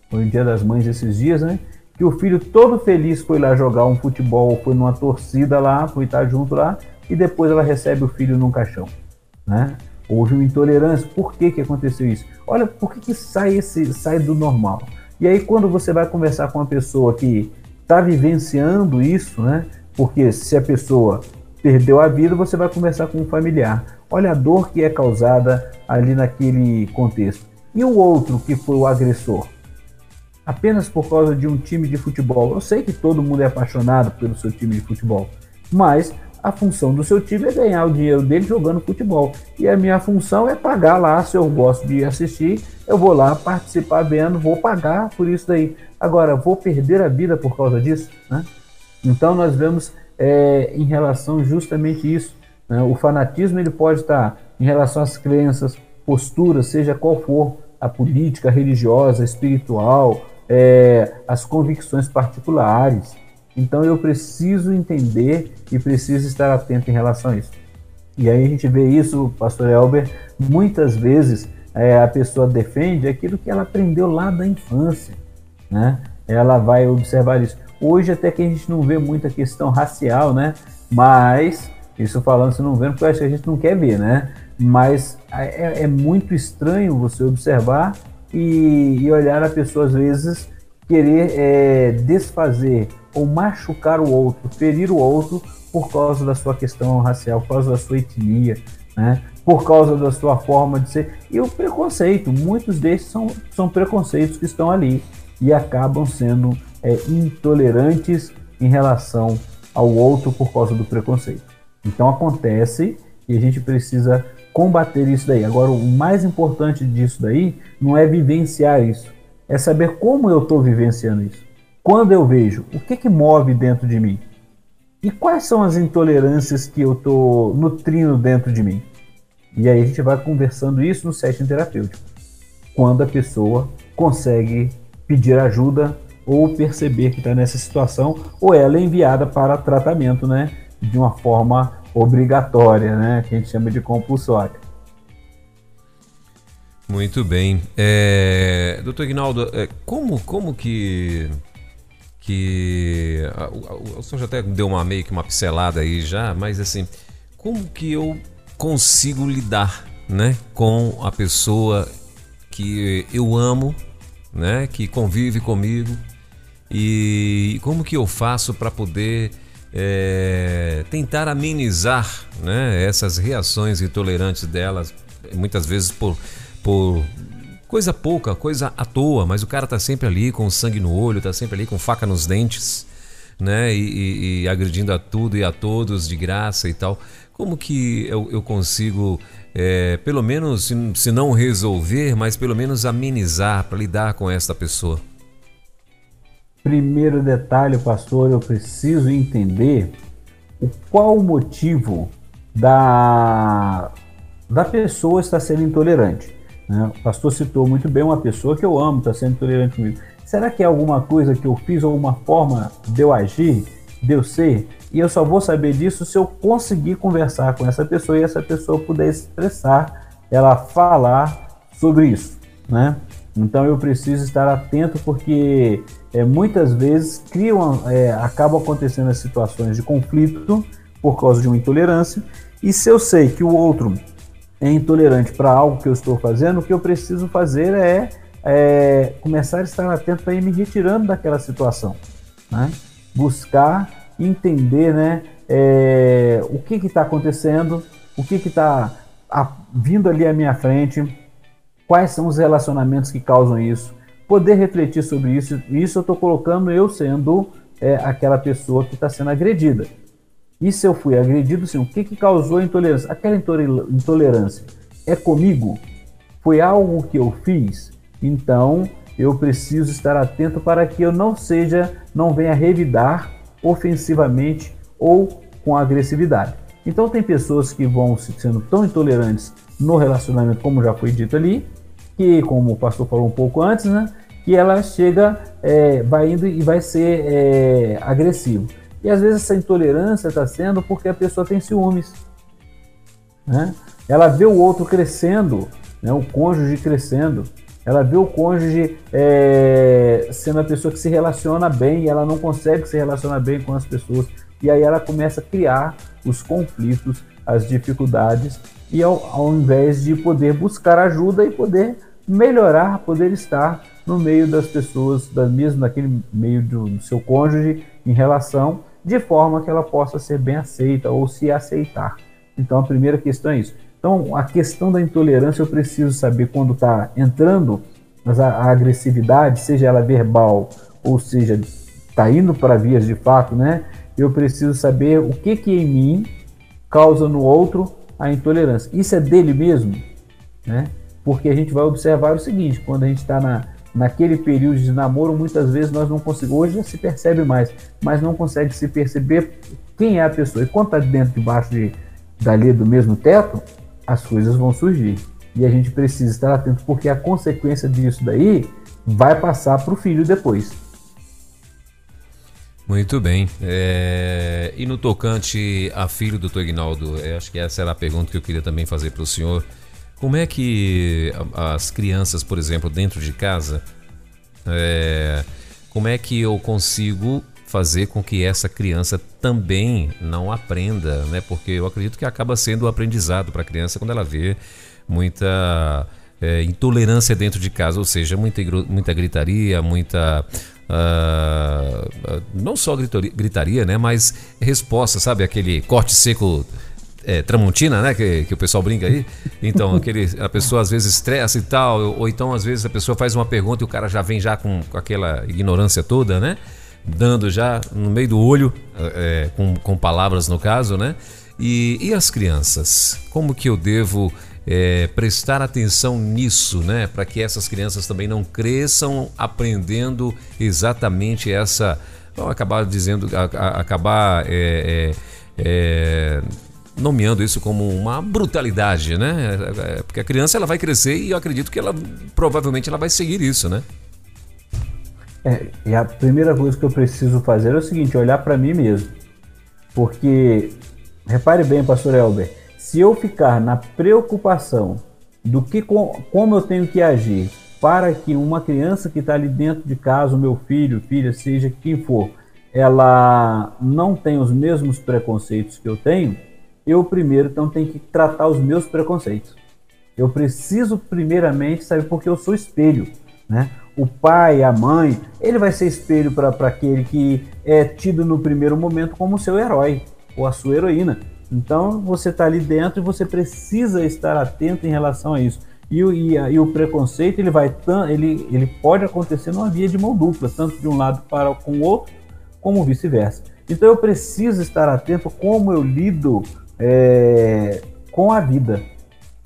foi o dia das mães esses dias, né? Que o filho todo feliz foi lá jogar um futebol, foi numa torcida lá, foi estar junto lá, e depois ela recebe o filho num caixão né? Houve uma intolerância. Por que, que aconteceu isso? Olha, por que, que sai, esse, sai do normal? E aí, quando você vai conversar com uma pessoa que está vivenciando isso, né? Porque se a pessoa perdeu a vida, você vai conversar com um familiar. Olha a dor que é causada ali naquele contexto. E o outro que foi o agressor? Apenas por causa de um time de futebol. Eu sei que todo mundo é apaixonado pelo seu time de futebol, mas a função do seu time é ganhar o dinheiro dele jogando futebol. E a minha função é pagar lá, se eu gosto de assistir, eu vou lá participar vendo, vou pagar por isso daí. Agora, vou perder a vida por causa disso? Né? Então nós vemos é, em relação justamente isso. Né? O fanatismo ele pode estar em relação às crenças, posturas, seja qual for a política, religiosa, espiritual, é, as convicções particulares. Então eu preciso entender e preciso estar atento em relação a isso. E aí a gente vê isso, pastor Elber, muitas vezes é, a pessoa defende aquilo que ela aprendeu lá da infância, né? Ela vai observar isso. Hoje até que a gente não vê muita questão racial, né? Mas, isso falando, você não vendo, porque acho que a gente não quer ver, né? Mas é, é muito estranho você observar e, e, olhar a pessoa às vezes querer é, desfazer ou machucar o outro, ferir o outro por causa da sua questão racial, por causa da sua etnia, né? por causa da sua forma de ser. E o preconceito, muitos desses são, são preconceitos que estão ali e acabam sendo é, intolerantes em relação ao outro por causa do preconceito. Então acontece e a gente precisa combater isso daí. Agora, o mais importante disso daí não é vivenciar isso, é saber como eu estou vivenciando isso. Quando eu vejo o que, que move dentro de mim e quais são as intolerâncias que eu estou nutrindo dentro de mim. E aí a gente vai conversando isso no setting terapêutico. Quando a pessoa consegue pedir ajuda ou perceber que está nessa situação, ou ela é enviada para tratamento, né? De uma forma obrigatória, né? Que a gente chama de compulsória. Muito bem. É, doutor Ignaldo, é, como, como que que o, senhor já até deu uma meio que uma pincelada aí já, mas assim, como que eu consigo lidar, né, com a pessoa que eu amo, né, que convive comigo e como que eu faço para poder é, tentar amenizar, né, essas reações intolerantes delas, muitas vezes por, por Coisa pouca, coisa à toa, mas o cara tá sempre ali com sangue no olho, tá sempre ali com faca nos dentes, né? E, e, e agredindo a tudo e a todos de graça e tal. Como que eu, eu consigo, é, pelo menos, se, se não resolver, mas pelo menos amenizar para lidar com essa pessoa? Primeiro detalhe, pastor, eu preciso entender o qual o motivo da, da pessoa estar sendo intolerante. Né? O pastor citou muito bem uma pessoa que eu amo, está sendo intolerante comigo. Será que é alguma coisa que eu fiz ou uma forma de eu agir, de eu ser? E eu só vou saber disso se eu conseguir conversar com essa pessoa e essa pessoa puder expressar, ela falar sobre isso, né? Então eu preciso estar atento porque é, muitas vezes criam, é, acabam acontecendo as situações de conflito por causa de uma intolerância. E se eu sei que o outro é intolerante para algo que eu estou fazendo, o que eu preciso fazer é, é começar a estar atento para ir me retirando daquela situação, né? buscar entender, né, é, o que está acontecendo, o que está vindo ali à minha frente, quais são os relacionamentos que causam isso, poder refletir sobre isso. Isso eu estou colocando eu sendo é, aquela pessoa que está sendo agredida. E se eu fui agredido, sim, o que, que causou a intolerância? Aquela intolerância é comigo? Foi algo que eu fiz? Então eu preciso estar atento para que eu não seja, não venha revidar ofensivamente ou com agressividade. Então tem pessoas que vão sendo tão intolerantes no relacionamento, como já foi dito ali, que, como o pastor falou um pouco antes, né, que ela chega, é, vai indo e vai ser é, agressivo. E às vezes essa intolerância está sendo porque a pessoa tem ciúmes. Né? Ela vê o outro crescendo, né, o cônjuge crescendo, ela vê o cônjuge é, sendo a pessoa que se relaciona bem e ela não consegue se relacionar bem com as pessoas. E aí ela começa a criar os conflitos, as dificuldades, e ao, ao invés de poder buscar ajuda e poder melhorar, poder estar no meio das pessoas, da mesmo naquele meio do, seu cônjuge, em relação, de forma que ela possa ser bem aceita ou se aceitar. Então a primeira questão é isso. Então a questão da intolerância eu preciso saber quando está entrando mas a, a, agressividade, seja ela verbal ou seja está indo para vias de fato, né? Eu preciso saber o que que em mim causa no outro a intolerância. Isso é dele mesmo, né? Porque a gente vai observar o seguinte: quando a gente está na, naquele período de namoro, muitas vezes nós não conseguimos, hoje já se percebe mais, mas não consegue se perceber quem é a pessoa. E quando está dentro, debaixo de, dali do mesmo teto, as coisas vão surgir. E a gente precisa estar atento, porque a consequência disso daí vai passar para o filho depois. Muito bem. É... E no tocante a filho do Dr. Ignaldo, acho que essa era a pergunta que eu queria também fazer para o senhor. Como é que as crianças, por exemplo, dentro de casa, é, como é que eu consigo fazer com que essa criança também não aprenda, né? Porque eu acredito que acaba sendo o aprendizado para a criança quando ela vê muita é, intolerância dentro de casa, ou seja, muita, muita gritaria, muita Uh, não só gritaria, gritaria, né, mas resposta, sabe? Aquele corte seco é, Tramontina, né? Que, que o pessoal brinca aí. Então, aquele, a pessoa às vezes estressa e tal, ou, ou, então às vezes a pessoa faz uma pergunta e o cara já vem já com, com aquela ignorância toda, né? Dando já no meio do olho, é, com, com palavras no caso, né? E, e as crianças? Como que eu devo é, prestar atenção nisso, né? Para que essas crianças também não cresçam aprendendo exatamente essa. Vamos acabar dizendo, a, a, acabar é, é, é nomeando isso como uma brutalidade, né? É, porque a criança ela vai crescer e eu acredito que ela provavelmente ela vai seguir isso, né? É, e a primeira coisa que eu preciso fazer é o seguinte, olhar para mim mesmo. Porque repare bem, pastor Elber, se eu ficar na preocupação do que como eu tenho que agir para que uma criança que está ali dentro de casa, o meu filho, filha, seja quem for, ela não tenha os mesmos preconceitos que eu tenho, eu primeiro então tenho que tratar os meus preconceitos. Eu preciso primeiramente saber porque eu sou espelho, né? O pai, a mãe, ele vai ser espelho para aquele que é tido no primeiro momento como seu herói ou a sua heroína. Então você está ali dentro e você precisa estar atento em relação a isso. E, o, e, e o preconceito ele vai ele, ele pode acontecer numa via de mão dupla, tanto de um lado para com o outro, como vice-versa. Então eu preciso estar atento como eu lido é, com a vida.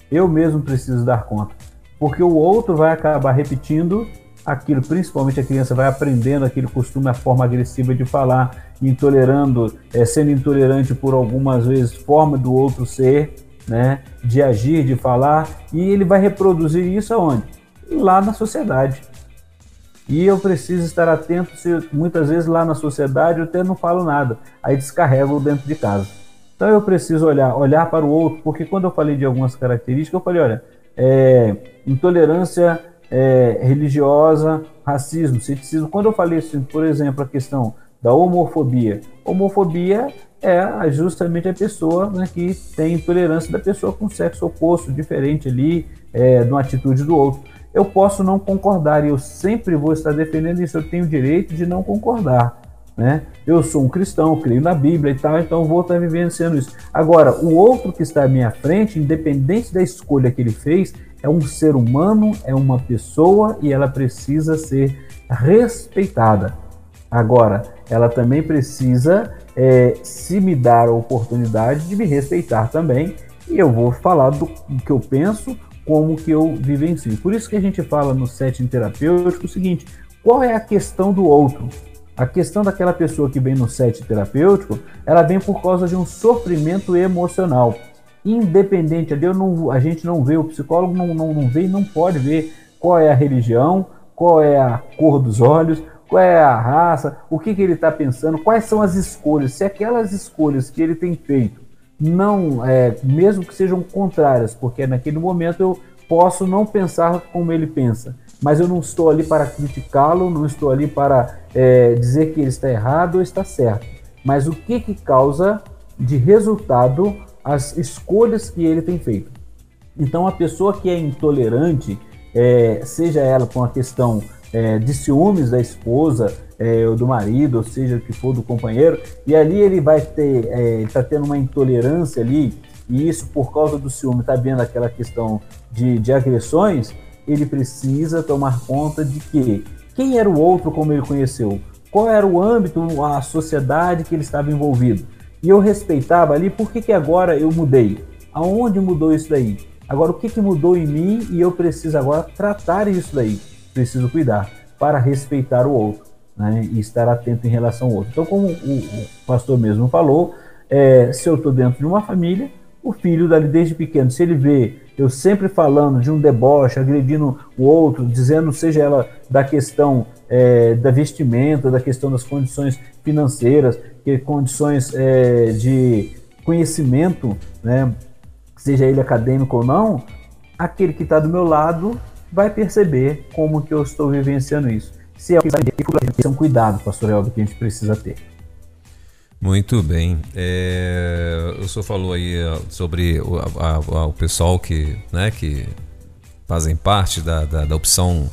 Eu mesmo preciso dar conta, porque o outro vai acabar repetindo aquilo, principalmente a criança vai aprendendo aquele costume, a forma agressiva de falar, intolerando, é, sendo intolerante por algumas vezes forma do outro ser, né, de agir, de falar, e ele vai reproduzir isso aonde? Lá na sociedade. E eu preciso estar atento se muitas vezes lá na sociedade eu até não falo nada, aí descarrego dentro de casa. Então eu preciso olhar, olhar para o outro, porque quando eu falei de algumas características, eu falei, olha, é, intolerância é, religiosa, racismo, ceticismo. Quando eu falei assim, por exemplo, a questão da homofobia, homofobia é justamente a pessoa né, que tem intolerância da pessoa com sexo oposto, diferente ali, é, de uma atitude do outro. Eu posso não concordar e eu sempre vou estar defendendo isso. Eu tenho o direito de não concordar. Né? Eu sou um cristão, creio na Bíblia e tal, então vou estar vivenciando isso. Agora, o outro que está à minha frente, independente da escolha que ele fez, é um ser humano, é uma pessoa e ela precisa ser respeitada. Agora, ela também precisa é, se me dar a oportunidade de me respeitar também, e eu vou falar do que eu penso, como que eu vivencio. Por isso que a gente fala no setting terapêutico o seguinte: qual é a questão do outro? A questão daquela pessoa que vem no set terapêutico, ela vem por causa de um sofrimento emocional. Independente, eu não, a gente não vê, o psicólogo não, não, não vê e não pode ver qual é a religião, qual é a cor dos olhos, qual é a raça, o que, que ele está pensando, quais são as escolhas. Se aquelas escolhas que ele tem feito não, é, mesmo que sejam contrárias, porque naquele momento eu posso não pensar como ele pensa, mas eu não estou ali para criticá-lo, não estou ali para é, dizer que ele está errado ou está certo. Mas o que, que causa de resultado as escolhas que ele tem feito? Então, a pessoa que é intolerante, é, seja ela com a questão é, de ciúmes da esposa, é, ou do marido, ou seja, o que for do companheiro, e ali ele vai ter, é, está tendo uma intolerância ali, e isso por causa do ciúme está vendo aquela questão de, de agressões, ele precisa tomar conta de que quem era o outro como ele conheceu, qual era o âmbito, a sociedade que ele estava envolvido. E eu respeitava ali, por que, que agora eu mudei? Aonde mudou isso daí? Agora, o que, que mudou em mim e eu preciso agora tratar isso daí? Preciso cuidar para respeitar o outro né, e estar atento em relação ao outro. Então, como o, pastor mesmo falou, é, se eu estou dentro de uma família, o filho dali desde pequeno, se ele vê eu sempre falando de um deboche, agredindo o outro, dizendo, seja ela da questão é, da vestimenta, da questão das condições financeiras, que condições é, de conhecimento, né, seja ele acadêmico ou não, aquele que está do meu lado vai perceber como que eu estou vivenciando isso. Se é um cuidado, pastor Eldo, que a gente precisa ter. Muito bem. É, o senhor falou aí sobre o, a, a, o pessoal que, né, que fazem parte da, da, da opção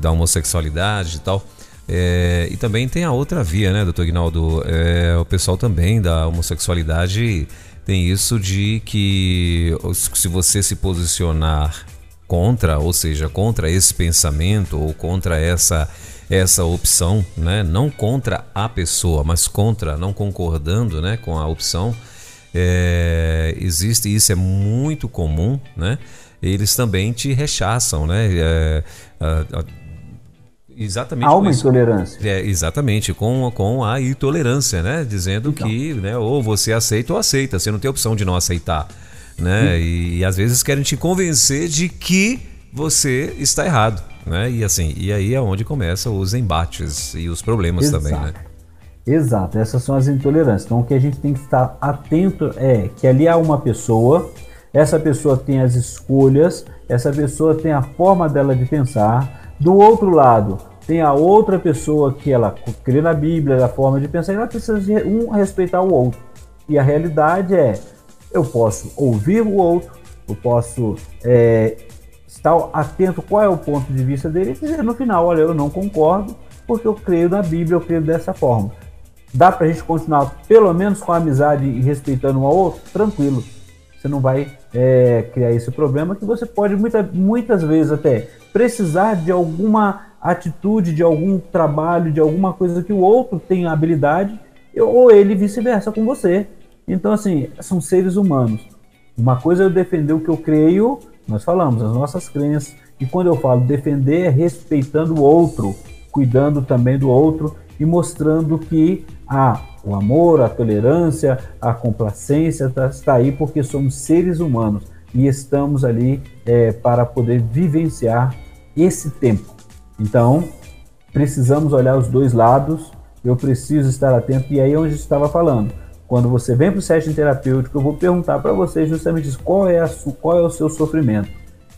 da homossexualidade e tal. É, e também tem a outra via, né, doutor Ignaldo? É, o pessoal também da homossexualidade tem isso de que se você se posicionar contra, ou seja, contra esse pensamento ou contra essa essa opção, né? Não contra a pessoa, mas contra, não concordando, né, com a opção. É, existe isso é muito comum, né? Eles também te rechaçam, né? É, a, a, exatamente. Há uma intolerância. É, exatamente, com, com a intolerância, né? Dizendo então. que, né? Ou você aceita ou aceita. Você não tem opção de não aceitar né? E, e, às vezes querem te convencer de que você está errado, né? E assim, e aí é onde começam os embates e os problemas Exato. também, né? Exato, essas são as intolerâncias. Então o que a gente tem que estar atento é que ali há uma pessoa, essa pessoa tem as escolhas, essa pessoa tem a forma dela de pensar. Do outro lado, tem a outra pessoa que ela crê na Bíblia, a forma de pensar, e ela precisa de um respeitar o outro. E a realidade é, eu posso ouvir o outro, eu posso é, estar atento qual é o ponto de vista dele e dizer no final, olha, eu não concordo, porque eu creio na Bíblia, eu creio dessa forma. Dá para a gente continuar pelo menos com a amizade e respeitando um ao outro? Tranquilo. Você não vai é, criar esse problema que você pode muita, muitas vezes até precisar de alguma atitude, de algum trabalho, de alguma coisa que o outro tem habilidade, ou ele vice-versa com você. Então, assim, são seres humanos. Uma coisa é eu defender o que eu creio, nós falamos, as nossas crenças. E quando eu falo defender, é respeitando o outro, cuidando também do outro e mostrando que ah, o amor, a tolerância, a complacência tá, está aí porque somos seres humanos e estamos ali é, para poder vivenciar esse tempo. Então, precisamos olhar os dois lados, eu preciso estar atento, e aí é onde estava falando. Quando você vem para o setting terapêutico, eu vou perguntar para você justamente isso, qual é, a, qual é o seu sofrimento,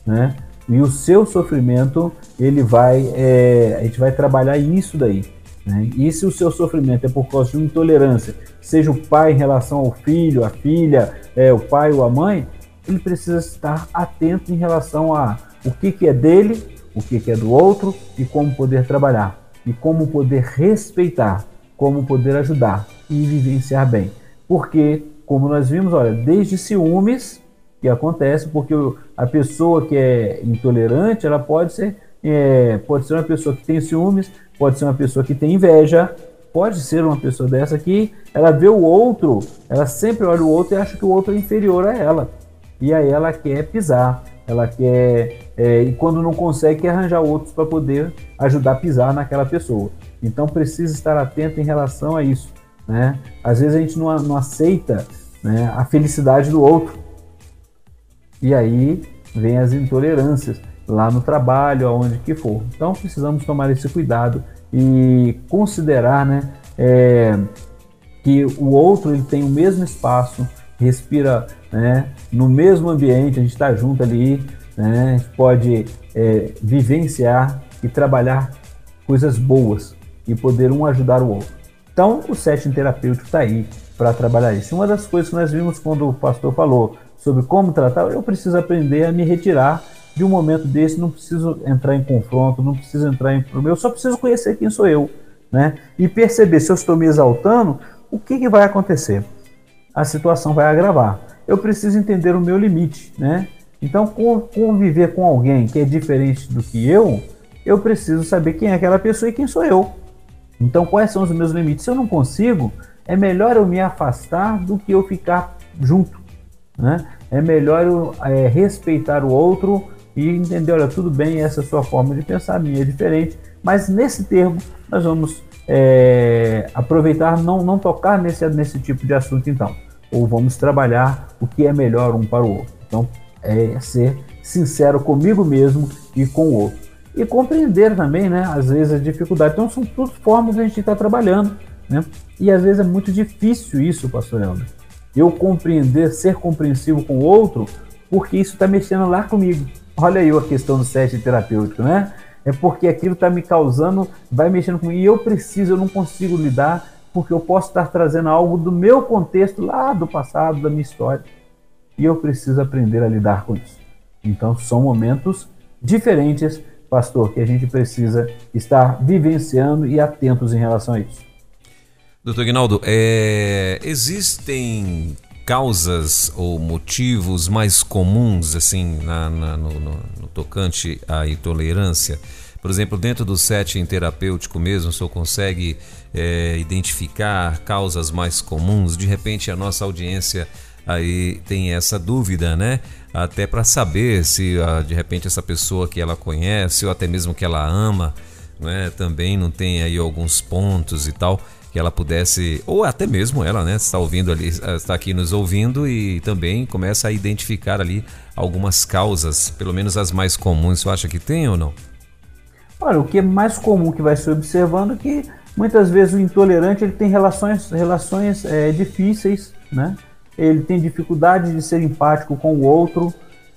né? E o seu sofrimento, ele vai, é, a gente vai trabalhar isso daí. Né? E se o seu sofrimento é por causa de uma intolerância, seja o pai em relação ao filho, a filha, é, o pai ou a mãe, ele precisa estar atento em relação a o que, que é dele, o que, que é do outro e como poder trabalhar, e como poder respeitar, como poder ajudar e vivenciar bem. Porque, como nós vimos, olha, desde ciúmes que acontece, porque a pessoa que é intolerante, ela pode ser, é, pode ser uma pessoa que tem ciúmes, pode ser uma pessoa que tem inveja, pode ser uma pessoa dessa que ela vê o outro, ela sempre olha o outro e acha que o outro é inferior a ela. E aí ela quer pisar, ela quer, é, e quando não consegue, quer arranjar outros para poder ajudar a pisar naquela pessoa. Então precisa estar atento em relação a isso. Né? Às vezes a gente não, não aceita né, a felicidade do outro. E aí vem as intolerâncias lá no trabalho, aonde que for. Então precisamos tomar esse cuidado e considerar né, é, que o outro ele tem o mesmo espaço, respira né, no mesmo ambiente, a gente está junto ali, né, a gente pode é, vivenciar e trabalhar coisas boas e poder um ajudar o outro. Então o setting terapêutico está aí para trabalhar isso. Uma das coisas que nós vimos quando o pastor falou sobre como tratar, eu preciso aprender a me retirar de um momento desse, não preciso entrar em confronto, não preciso entrar em problema, eu só preciso conhecer quem sou eu, né? E perceber se eu estou me exaltando, o que, que vai acontecer? A situação vai agravar. Eu preciso entender o meu limite, né? Então, conviver com alguém que é diferente do que eu, eu preciso saber quem é aquela pessoa e quem sou eu. Então, quais são os meus limites? Se eu não consigo, é melhor eu me afastar do que eu ficar junto. Né? É melhor eu é, respeitar o outro e entender, olha, tudo bem, essa é a sua forma de pensar, minha é diferente, mas nesse termo nós vamos é, aproveitar, não, não tocar nesse, nesse tipo de assunto então, ou vamos trabalhar o que é melhor um para o outro. Então, é ser sincero comigo mesmo e com o outro. E compreender também, né, às vezes, as dificuldades. Então, são tudo formas de a gente estar trabalhando, né? E às vezes é muito difícil isso, pastor Helder. Eu compreender, ser compreensivo com o outro, porque isso está mexendo lá comigo. Olha aí a questão do set terapêutico, né? É porque aquilo está me causando, vai mexendo comigo e eu preciso, eu não consigo lidar, porque eu posso estar trazendo algo do meu contexto lá do passado, da minha história. E eu preciso aprender a lidar com isso. Então são momentos diferentes, pastor, que a gente precisa estar vivenciando e atentos em relação a isso. Doutor Guinaldo, é, existem causas ou motivos mais comuns assim na, na no, no, no, tocante à intolerância? Por exemplo, dentro do setting terapêutico mesmo, o senhor consegue é, identificar causas mais comuns? De repente, a nossa audiência aí tem essa dúvida, né? Até para saber se ah, de repente essa pessoa que ela conhece ou até mesmo que ela ama, né, também não tem aí alguns pontos e tal que ela pudesse, ou até mesmo ela, né, está ouvindo ali, está aqui nos ouvindo e também começa a identificar ali algumas causas, pelo menos as mais comuns. Você acha que tem ou não? Olha, o que é mais comum que vai se observando é que muitas vezes o intolerante ele tem relações, relações é, difíceis, né? Ele tem dificuldade de ser empático com o outro,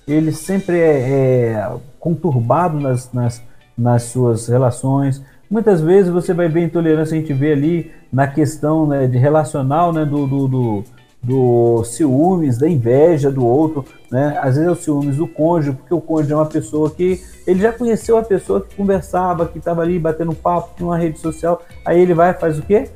ele sempre é, é conturbado nas, nas, nas suas relações, Muitas vezes você vai ver intolerância, a gente vê ali na questão né, de relacional né, do, do, do, do, ciúmes, da inveja do outro, né? Às vezes é o ciúmes do cônjuge, porque o cônjuge é uma pessoa que ele já conheceu a pessoa que conversava, que estava ali batendo papo numa rede social, aí ele vai faz o quê?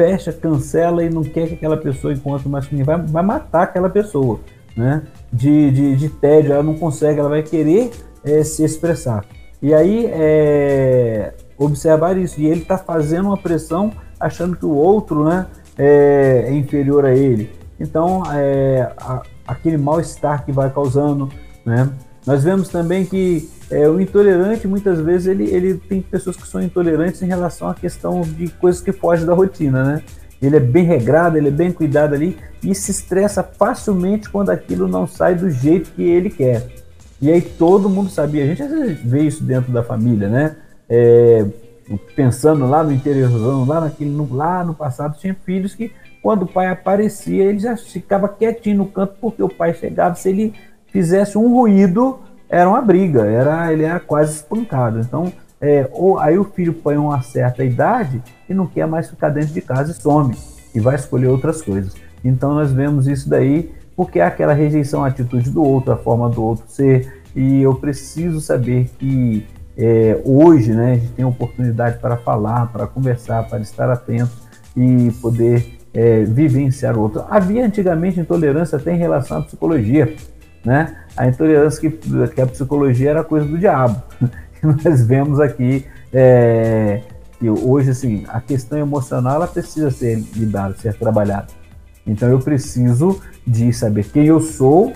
Fecha, cancela e não quer que aquela pessoa encontre com ninguém, vai, vai matar aquela pessoa, né? de, de, de tédio, ela não consegue, ela vai querer é, se expressar. E aí, é, observar isso. E ele está fazendo uma pressão achando que o outro né, é, é inferior a ele. Então, é, a, aquele mal-estar que vai causando. Né? Nós vemos também que é, o intolerante, muitas vezes, ele, ele tem pessoas que são intolerantes em relação à questão de coisas que fogem da rotina. Né? Ele é bem regrado, ele é bem cuidado ali e se estressa facilmente quando aquilo não sai do jeito que ele quer. E aí todo mundo sabia, a gente às vezes vê isso dentro da família, né? É, pensando lá no interiorzão, lá, naquele, no, lá no passado, tinha filhos que quando o pai aparecia, ele já ficava quietinho no canto porque o pai chegava, se ele fizesse um ruído, era uma briga, era, ele era quase espancado. Então, é, ou, aí o filho põe uma certa idade e não quer mais ficar dentro de casa e some, e vai escolher outras coisas. Então nós vemos isso daí porque é aquela rejeição à atitude do outro, a forma do outro ser, e eu preciso saber que é, hoje né, a gente tem oportunidade para falar, para conversar, para estar atento e poder é, vivenciar o outro. Havia antigamente intolerância até em relação à psicologia, né? A intolerância que, que a psicologia era coisa do diabo. Nós vemos aqui é, que hoje assim a questão emocional ela precisa ser lidada, ser trabalhada. Então eu preciso de saber quem eu sou,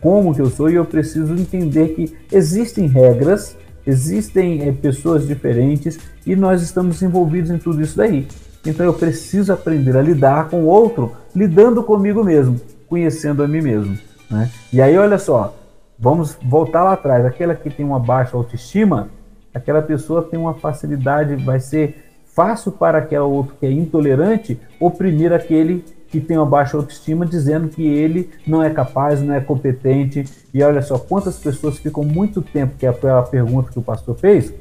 como que eu sou, e eu preciso entender que existem regras, existem é, pessoas diferentes e nós estamos envolvidos em tudo isso daí. Então eu preciso aprender a lidar com o outro, lidando comigo mesmo, conhecendo a mim mesmo. Né? E aí, olha só, vamos voltar lá atrás. Aquela que tem uma baixa autoestima, aquela pessoa tem uma facilidade, vai ser fácil para aquele outro que é intolerante oprimir aquele que tem uma baixa autoestima, dizendo que ele não é capaz, não é competente. E olha só, quantas pessoas ficam muito tempo, que é a pergunta que o pastor fez,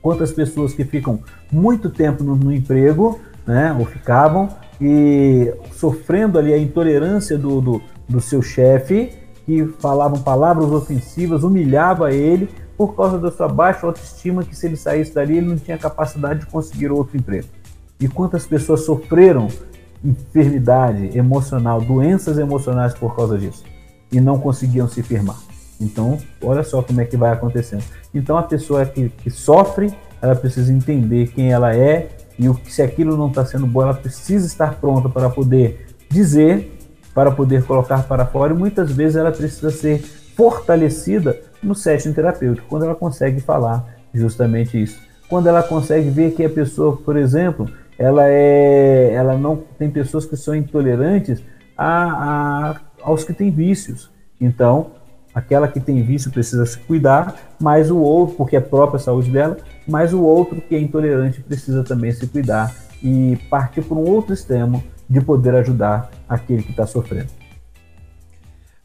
quantas pessoas que ficam muito tempo no, no emprego, né, ou ficavam, e sofrendo ali a intolerância do, do, do seu chefe, que falavam palavras ofensivas, humilhava ele por causa da sua baixa autoestima, que se ele saísse dali, ele não tinha capacidade de conseguir outro emprego. E quantas pessoas sofreram enfermidade emocional, doenças emocionais por causa disso e não conseguiam se firmar. Então, olha só como é que vai acontecendo. Então, a pessoa que, que sofre, ela precisa entender quem ela é e o se aquilo não está sendo bom, ela precisa estar pronta para poder dizer, para poder colocar para fora. E muitas vezes ela precisa ser fortalecida no setting terapêutico, quando ela consegue falar justamente isso. Quando ela consegue ver que a pessoa, por exemplo, ela é, ela não tem pessoas que são intolerantes a, a, aos que têm vícios. Então, aquela que tem vício precisa se cuidar, mas o outro, porque é própria saúde dela, mas o outro que é intolerante precisa também se cuidar e partir por um outro extremo de poder ajudar aquele que está sofrendo.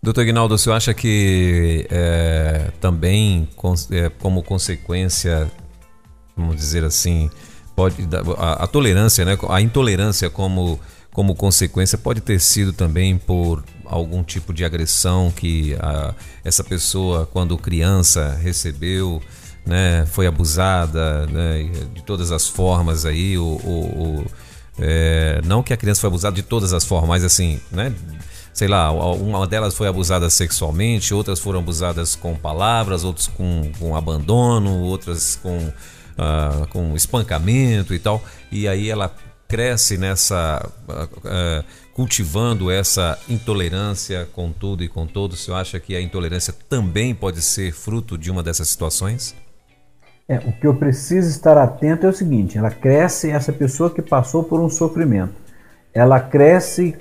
Doutor Ignaldo, você acha que é, também, é, como consequência, vamos dizer assim, pode a, a, tolerância, né, a intolerância como como consequência pode ter sido também por algum tipo de agressão que a, essa pessoa quando criança recebeu, né, foi abusada, né, de todas as formas aí, o, o, o é, não que a criança foi abusada de todas as formas, mas assim, né, sei lá, uma delas foi abusada sexualmente, outras foram abusadas com palavras, outras com, com abandono, outras com uh, com espancamento e tal, e aí ela cresce nessa. Uh, cultivando essa intolerância com tudo e com todos. Você acha que a intolerância também pode ser fruto de uma dessas situações? É, o que eu preciso estar atento é o seguinte: ela cresce, essa pessoa que passou por um sofrimento, ela cresce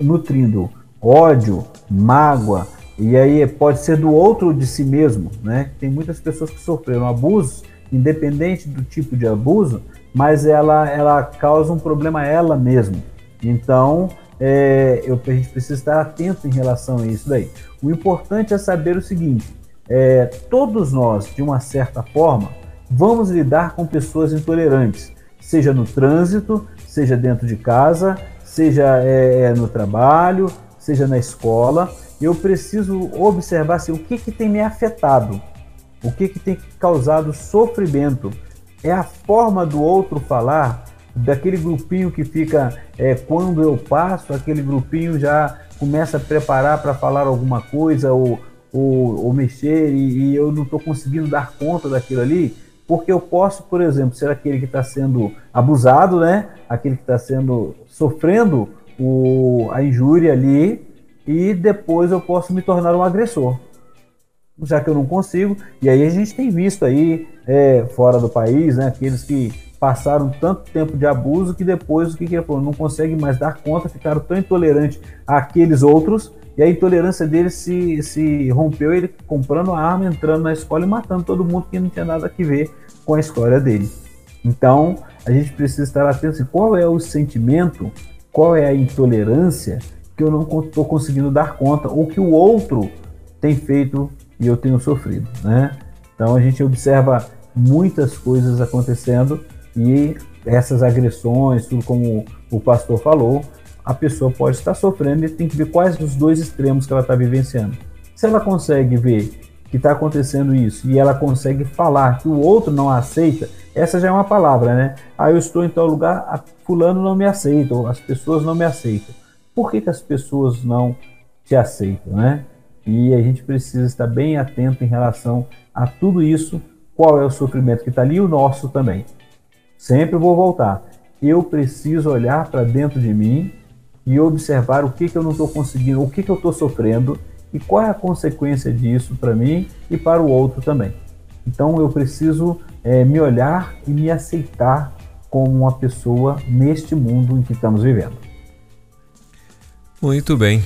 nutrindo ódio, mágoa, e aí pode ser do outro de si mesmo, né? Tem muitas pessoas que sofreram abusos independente do tipo de abuso, mas ela, ela causa um problema a ela mesma. Então, é, eu, a gente precisa estar atento em relação a isso daí. O importante é saber o seguinte: é, todos nós, de uma certa forma, vamos lidar com pessoas intolerantes, seja no trânsito, seja dentro de casa, seja é, é no trabalho, seja na escola. Eu preciso observar assim, o que, que tem me afetado o que, que tem causado sofrimento? É a forma do outro falar, daquele grupinho que fica é, quando eu passo, aquele grupinho já começa a preparar para falar alguma coisa ou, ou, ou mexer e, e, eu não estou conseguindo dar conta daquilo ali, porque eu posso, por exemplo, ser aquele que está sendo abusado, né? Aquele que está sendo sofrendo o, a injúria ali e depois eu posso me tornar um agressor já que eu não consigo. E aí a gente tem visto aí é, fora do país, né, aqueles que passaram tanto tempo de abuso que depois o que, que é, não conseguem mais dar conta, ficaram tão intolerantes àqueles outros e a intolerância deles se, se rompeu, ele comprando a arma, entrando na escola e matando todo mundo que não tinha nada a ver com a história dele. Então, a gente precisa estar atento assim, qual é o sentimento, qual é a intolerância que eu não estou conseguindo dar conta, ou que o outro tem feito e eu tenho sofrido, né? Então a gente observa muitas coisas acontecendo e essas agressões, tudo como o pastor falou, a pessoa pode estar sofrendo e tem que ver quais os dois extremos que ela está vivenciando. Se ela consegue ver que está acontecendo isso e ela consegue falar que o outro não aceita, essa já é uma palavra, né? Ah, eu estou em tal lugar, fulano não me aceita, ou as pessoas não me aceitam. Por que, que as pessoas não te aceitam, né? E a gente precisa estar bem atento em relação a tudo isso. Qual é o sofrimento que está ali e o nosso também. Sempre vou voltar. Eu preciso olhar para dentro de mim e observar o que, que eu não estou conseguindo, o que, que eu estou sofrendo e qual é a consequência disso para mim e para o outro também. Então eu preciso é, me olhar e me aceitar como uma pessoa neste mundo em que estamos vivendo. Muito bem.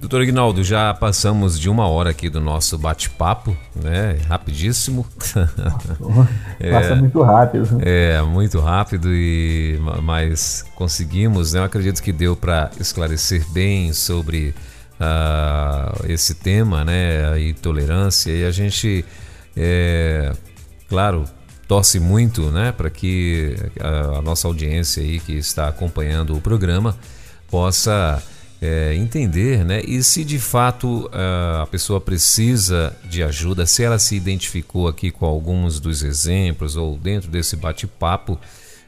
Doutor Ignaldo, já passamos de uma hora aqui do nosso bate-papo, né? Rapidíssimo. Passa é, muito rápido. É, muito rápido, e mas conseguimos, né? Eu acredito que deu para esclarecer bem sobre uh, esse tema, né? A intolerância. E a gente, é, claro, torce muito, né? Para que a, a nossa audiência aí que está acompanhando o programa possa é, entender, né? E se de fato a pessoa precisa de ajuda, se ela se identificou aqui com alguns dos exemplos ou dentro desse bate-papo,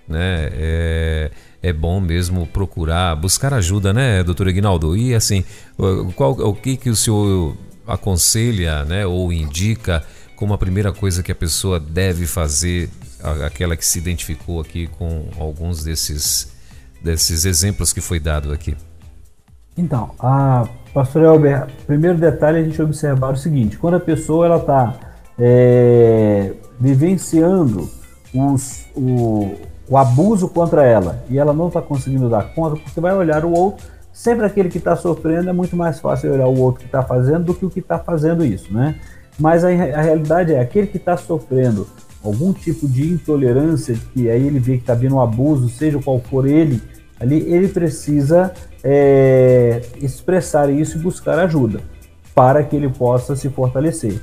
né? É, é bom mesmo procurar, buscar ajuda, né, doutor Ignaldo? E assim, qual, o que, que o senhor aconselha, né, ou indica como a primeira coisa que a pessoa deve fazer, aquela que se identificou aqui com alguns desses, desses exemplos que foi dado aqui? Então, a pastor Elber, primeiro detalhe é a gente observar o seguinte: quando a pessoa ela está é, vivenciando os, o, o abuso contra ela e ela não está conseguindo dar conta, porque vai olhar o outro, sempre aquele que está sofrendo é muito mais fácil olhar o outro que está fazendo do que o que está fazendo isso, né? Mas a, a realidade é aquele que está sofrendo algum tipo de intolerância, que aí ele vê que está vindo um abuso, seja qual for ele, ali ele precisa é, expressar isso e buscar ajuda para que ele possa se fortalecer.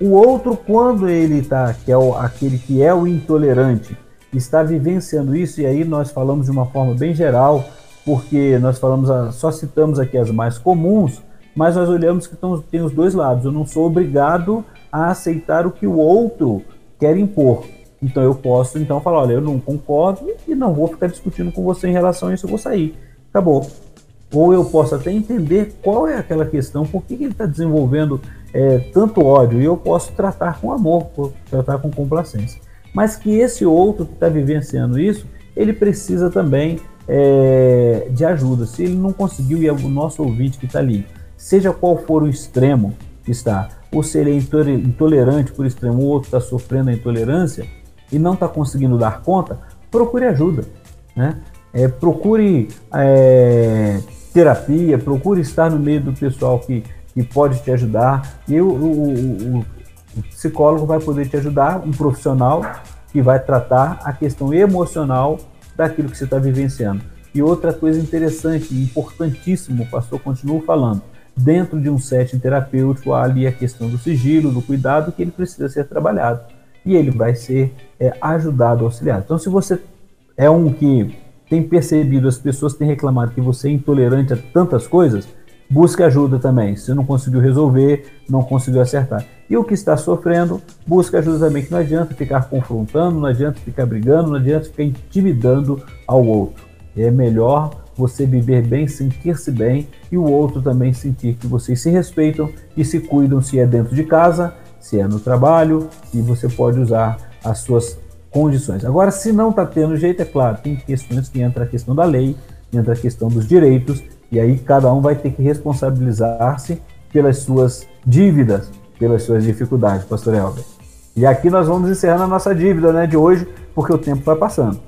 O outro, quando ele está, que é o, aquele que é o intolerante, está vivenciando isso, e aí nós falamos de uma forma bem geral, porque nós falamos, a, só citamos aqui as mais comuns, mas nós olhamos que estão, tem os dois lados. Eu não sou obrigado a aceitar o que o outro quer impor. Então eu posso então falar, olha, eu não concordo e não vou ficar discutindo com você em relação a isso, eu vou sair. Acabou. Ou eu posso até entender qual é aquela questão, por que, que ele está desenvolvendo é, tanto ódio, e eu posso tratar com amor, tratar com complacência. Mas que esse outro que está vivenciando isso, ele precisa também é, de ajuda. Se ele não conseguiu, e é o nosso ouvinte que está ali, seja qual for o extremo que está, ou se ele é intolerante por extremo, o outro está sofrendo a intolerância e não está conseguindo dar conta, procure ajuda. Né? É, procure é, terapia, procure estar no meio do pessoal que, que pode te ajudar. E o, o, o, o psicólogo vai poder te ajudar, um profissional que vai tratar a questão emocional daquilo que você está vivenciando. E outra coisa interessante e importantíssimo, o pastor continua falando, dentro de um setting terapêutico há ali a questão do sigilo, do cuidado que ele precisa ser trabalhado. E ele vai ser é, ajudado, auxiliado. Então, se você é um que tem percebido, as pessoas têm reclamado que você é intolerante a tantas coisas, busque ajuda também. Se não conseguiu resolver, não conseguiu acertar. E o que está sofrendo, busque ajuda também, que não adianta ficar confrontando, não adianta ficar brigando, não adianta ficar intimidando ao outro. É melhor você viver bem, sentir-se bem e o outro também sentir que vocês se respeitam e se cuidam se é dentro de casa, se é no trabalho e você pode usar as suas condições. Agora, se não está tendo jeito, é claro, tem questões que entra a questão da lei, entra a questão dos direitos e aí cada um vai ter que responsabilizar-se pelas suas dívidas, pelas suas dificuldades, pastor Elber. E aqui nós vamos encerrando a nossa dívida né, de hoje, porque o tempo vai passando.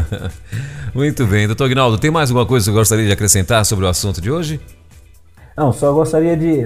Muito bem. Doutor Aguinaldo, tem mais alguma coisa que você gostaria de acrescentar sobre o assunto de hoje? Não, só gostaria de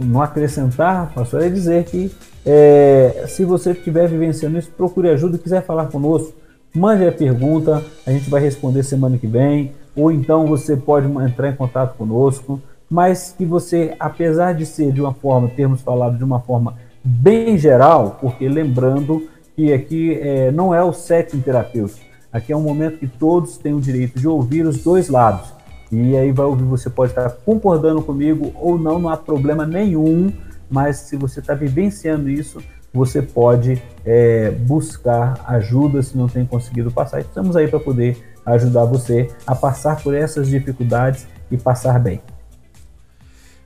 não acrescentar, gostaria de dizer que é, se você estiver vivenciando isso, procure ajuda e quiser falar conosco, mande a pergunta, a gente vai responder semana que vem, ou então você pode entrar em contato conosco, mas que você, apesar de ser de uma forma, termos falado de uma forma bem geral, porque lembrando que aqui é, não é o setting terapêutico, Aqui é um momento que todos têm o direito de ouvir os dois lados. E aí vai ouvir, você pode estar concordando comigo ou não, não há problema nenhum, mas se você está vivenciando isso, você pode é, buscar ajuda se não tem conseguido passar. Estamos aí para poder ajudar você a passar por essas dificuldades e passar bem.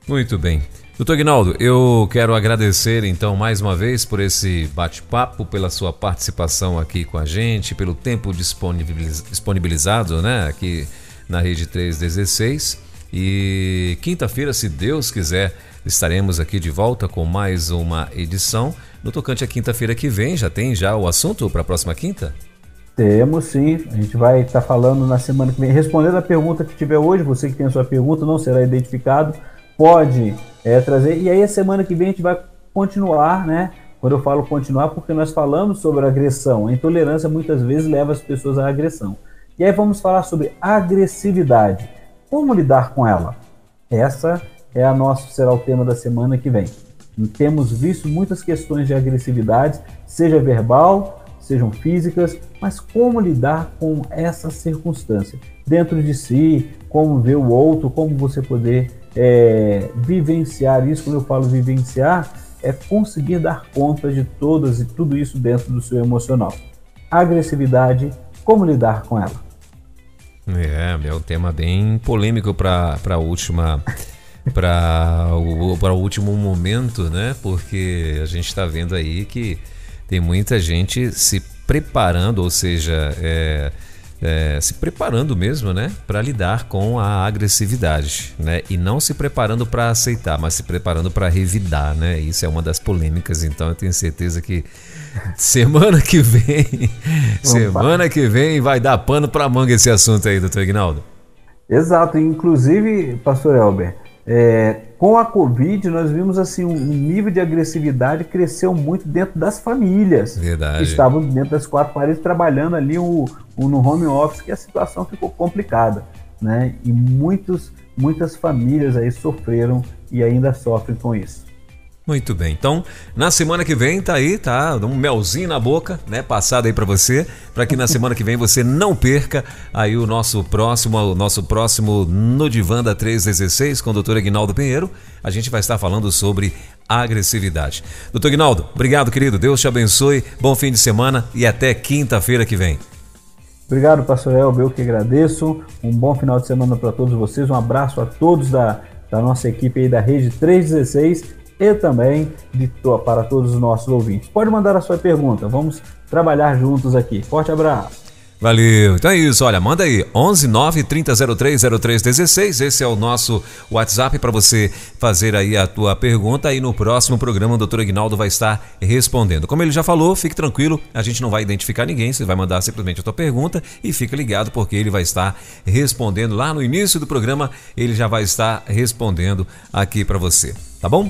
Muito bem. Doutor Aguinaldo, eu quero agradecer então mais uma vez por esse bate-papo, pela sua participação aqui com a gente, pelo tempo disponibilizado né, aqui na Rede 316. E quinta-feira, se Deus quiser, estaremos aqui de volta com mais uma edição. No tocante a quinta-feira que vem, já tem já o assunto para a próxima quinta? Temos sim, a gente vai estar tá falando na semana que vem. Respondendo a pergunta que tiver hoje, você que tem a sua pergunta não será identificado pode é, trazer. E aí a semana que vem a gente vai continuar, né? Quando eu falo continuar, porque nós falamos sobre agressão. A intolerância muitas vezes leva as pessoas à agressão. E aí vamos falar sobre agressividade. Como lidar com ela? Essa é a nossa será o tema da semana que vem. Temos visto muitas questões de agressividade, seja verbal, sejam físicas, mas como lidar com essa circunstância dentro de si, como ver o outro, como você poder é, vivenciar isso, quando eu falo vivenciar, é conseguir dar conta de todas e tudo isso dentro do seu emocional. Agressividade, como lidar com ela? É, é um tema bem polêmico para a última para o, o último momento, né? Porque a gente está vendo aí que tem muita gente se preparando, ou seja, é, é, se preparando mesmo, né, para lidar com a agressividade, né, e não se preparando para aceitar, mas se preparando para revidar, né. Isso é uma das polêmicas. Então eu tenho certeza que semana que vem, semana que vem vai dar pano para manga esse assunto aí, doutor Ignaldo. Exato, inclusive, Pastor Elber, é, com a Covid, nós vimos assim um nível de agressividade cresceu muito dentro das famílias Verdade. que estavam dentro das quatro paredes trabalhando ali no home office, que a situação ficou complicada, né? E muitos, muitas famílias aí sofreram e ainda sofrem com isso. Muito bem. Então, na semana que vem tá aí, tá? Um melzinho na boca, né? Passado aí para você, para que na semana que vem você não perca aí o nosso próximo, o nosso próximo no Divã da 316 com o doutor Aguinaldo Pinheiro. A gente vai estar falando sobre agressividade. Doutor Aguinaldo, obrigado, querido. Deus te abençoe. Bom fim de semana e até quinta-feira que vem. Obrigado, pastor Elber, eu que agradeço. Um bom final de semana para todos vocês. Um abraço a todos da, da nossa equipe aí da Rede 316 e também de, para todos os nossos ouvintes. Pode mandar a sua pergunta, vamos trabalhar juntos aqui. Forte abraço. Valeu. Então é isso, olha, manda aí 11 9 3003 0316. Esse é o nosso WhatsApp para você fazer aí a tua pergunta e no próximo programa o doutor Aguinaldo vai estar respondendo. Como ele já falou, fique tranquilo, a gente não vai identificar ninguém, você vai mandar simplesmente a tua pergunta e fica ligado porque ele vai estar respondendo lá no início do programa, ele já vai estar respondendo aqui para você, tá bom?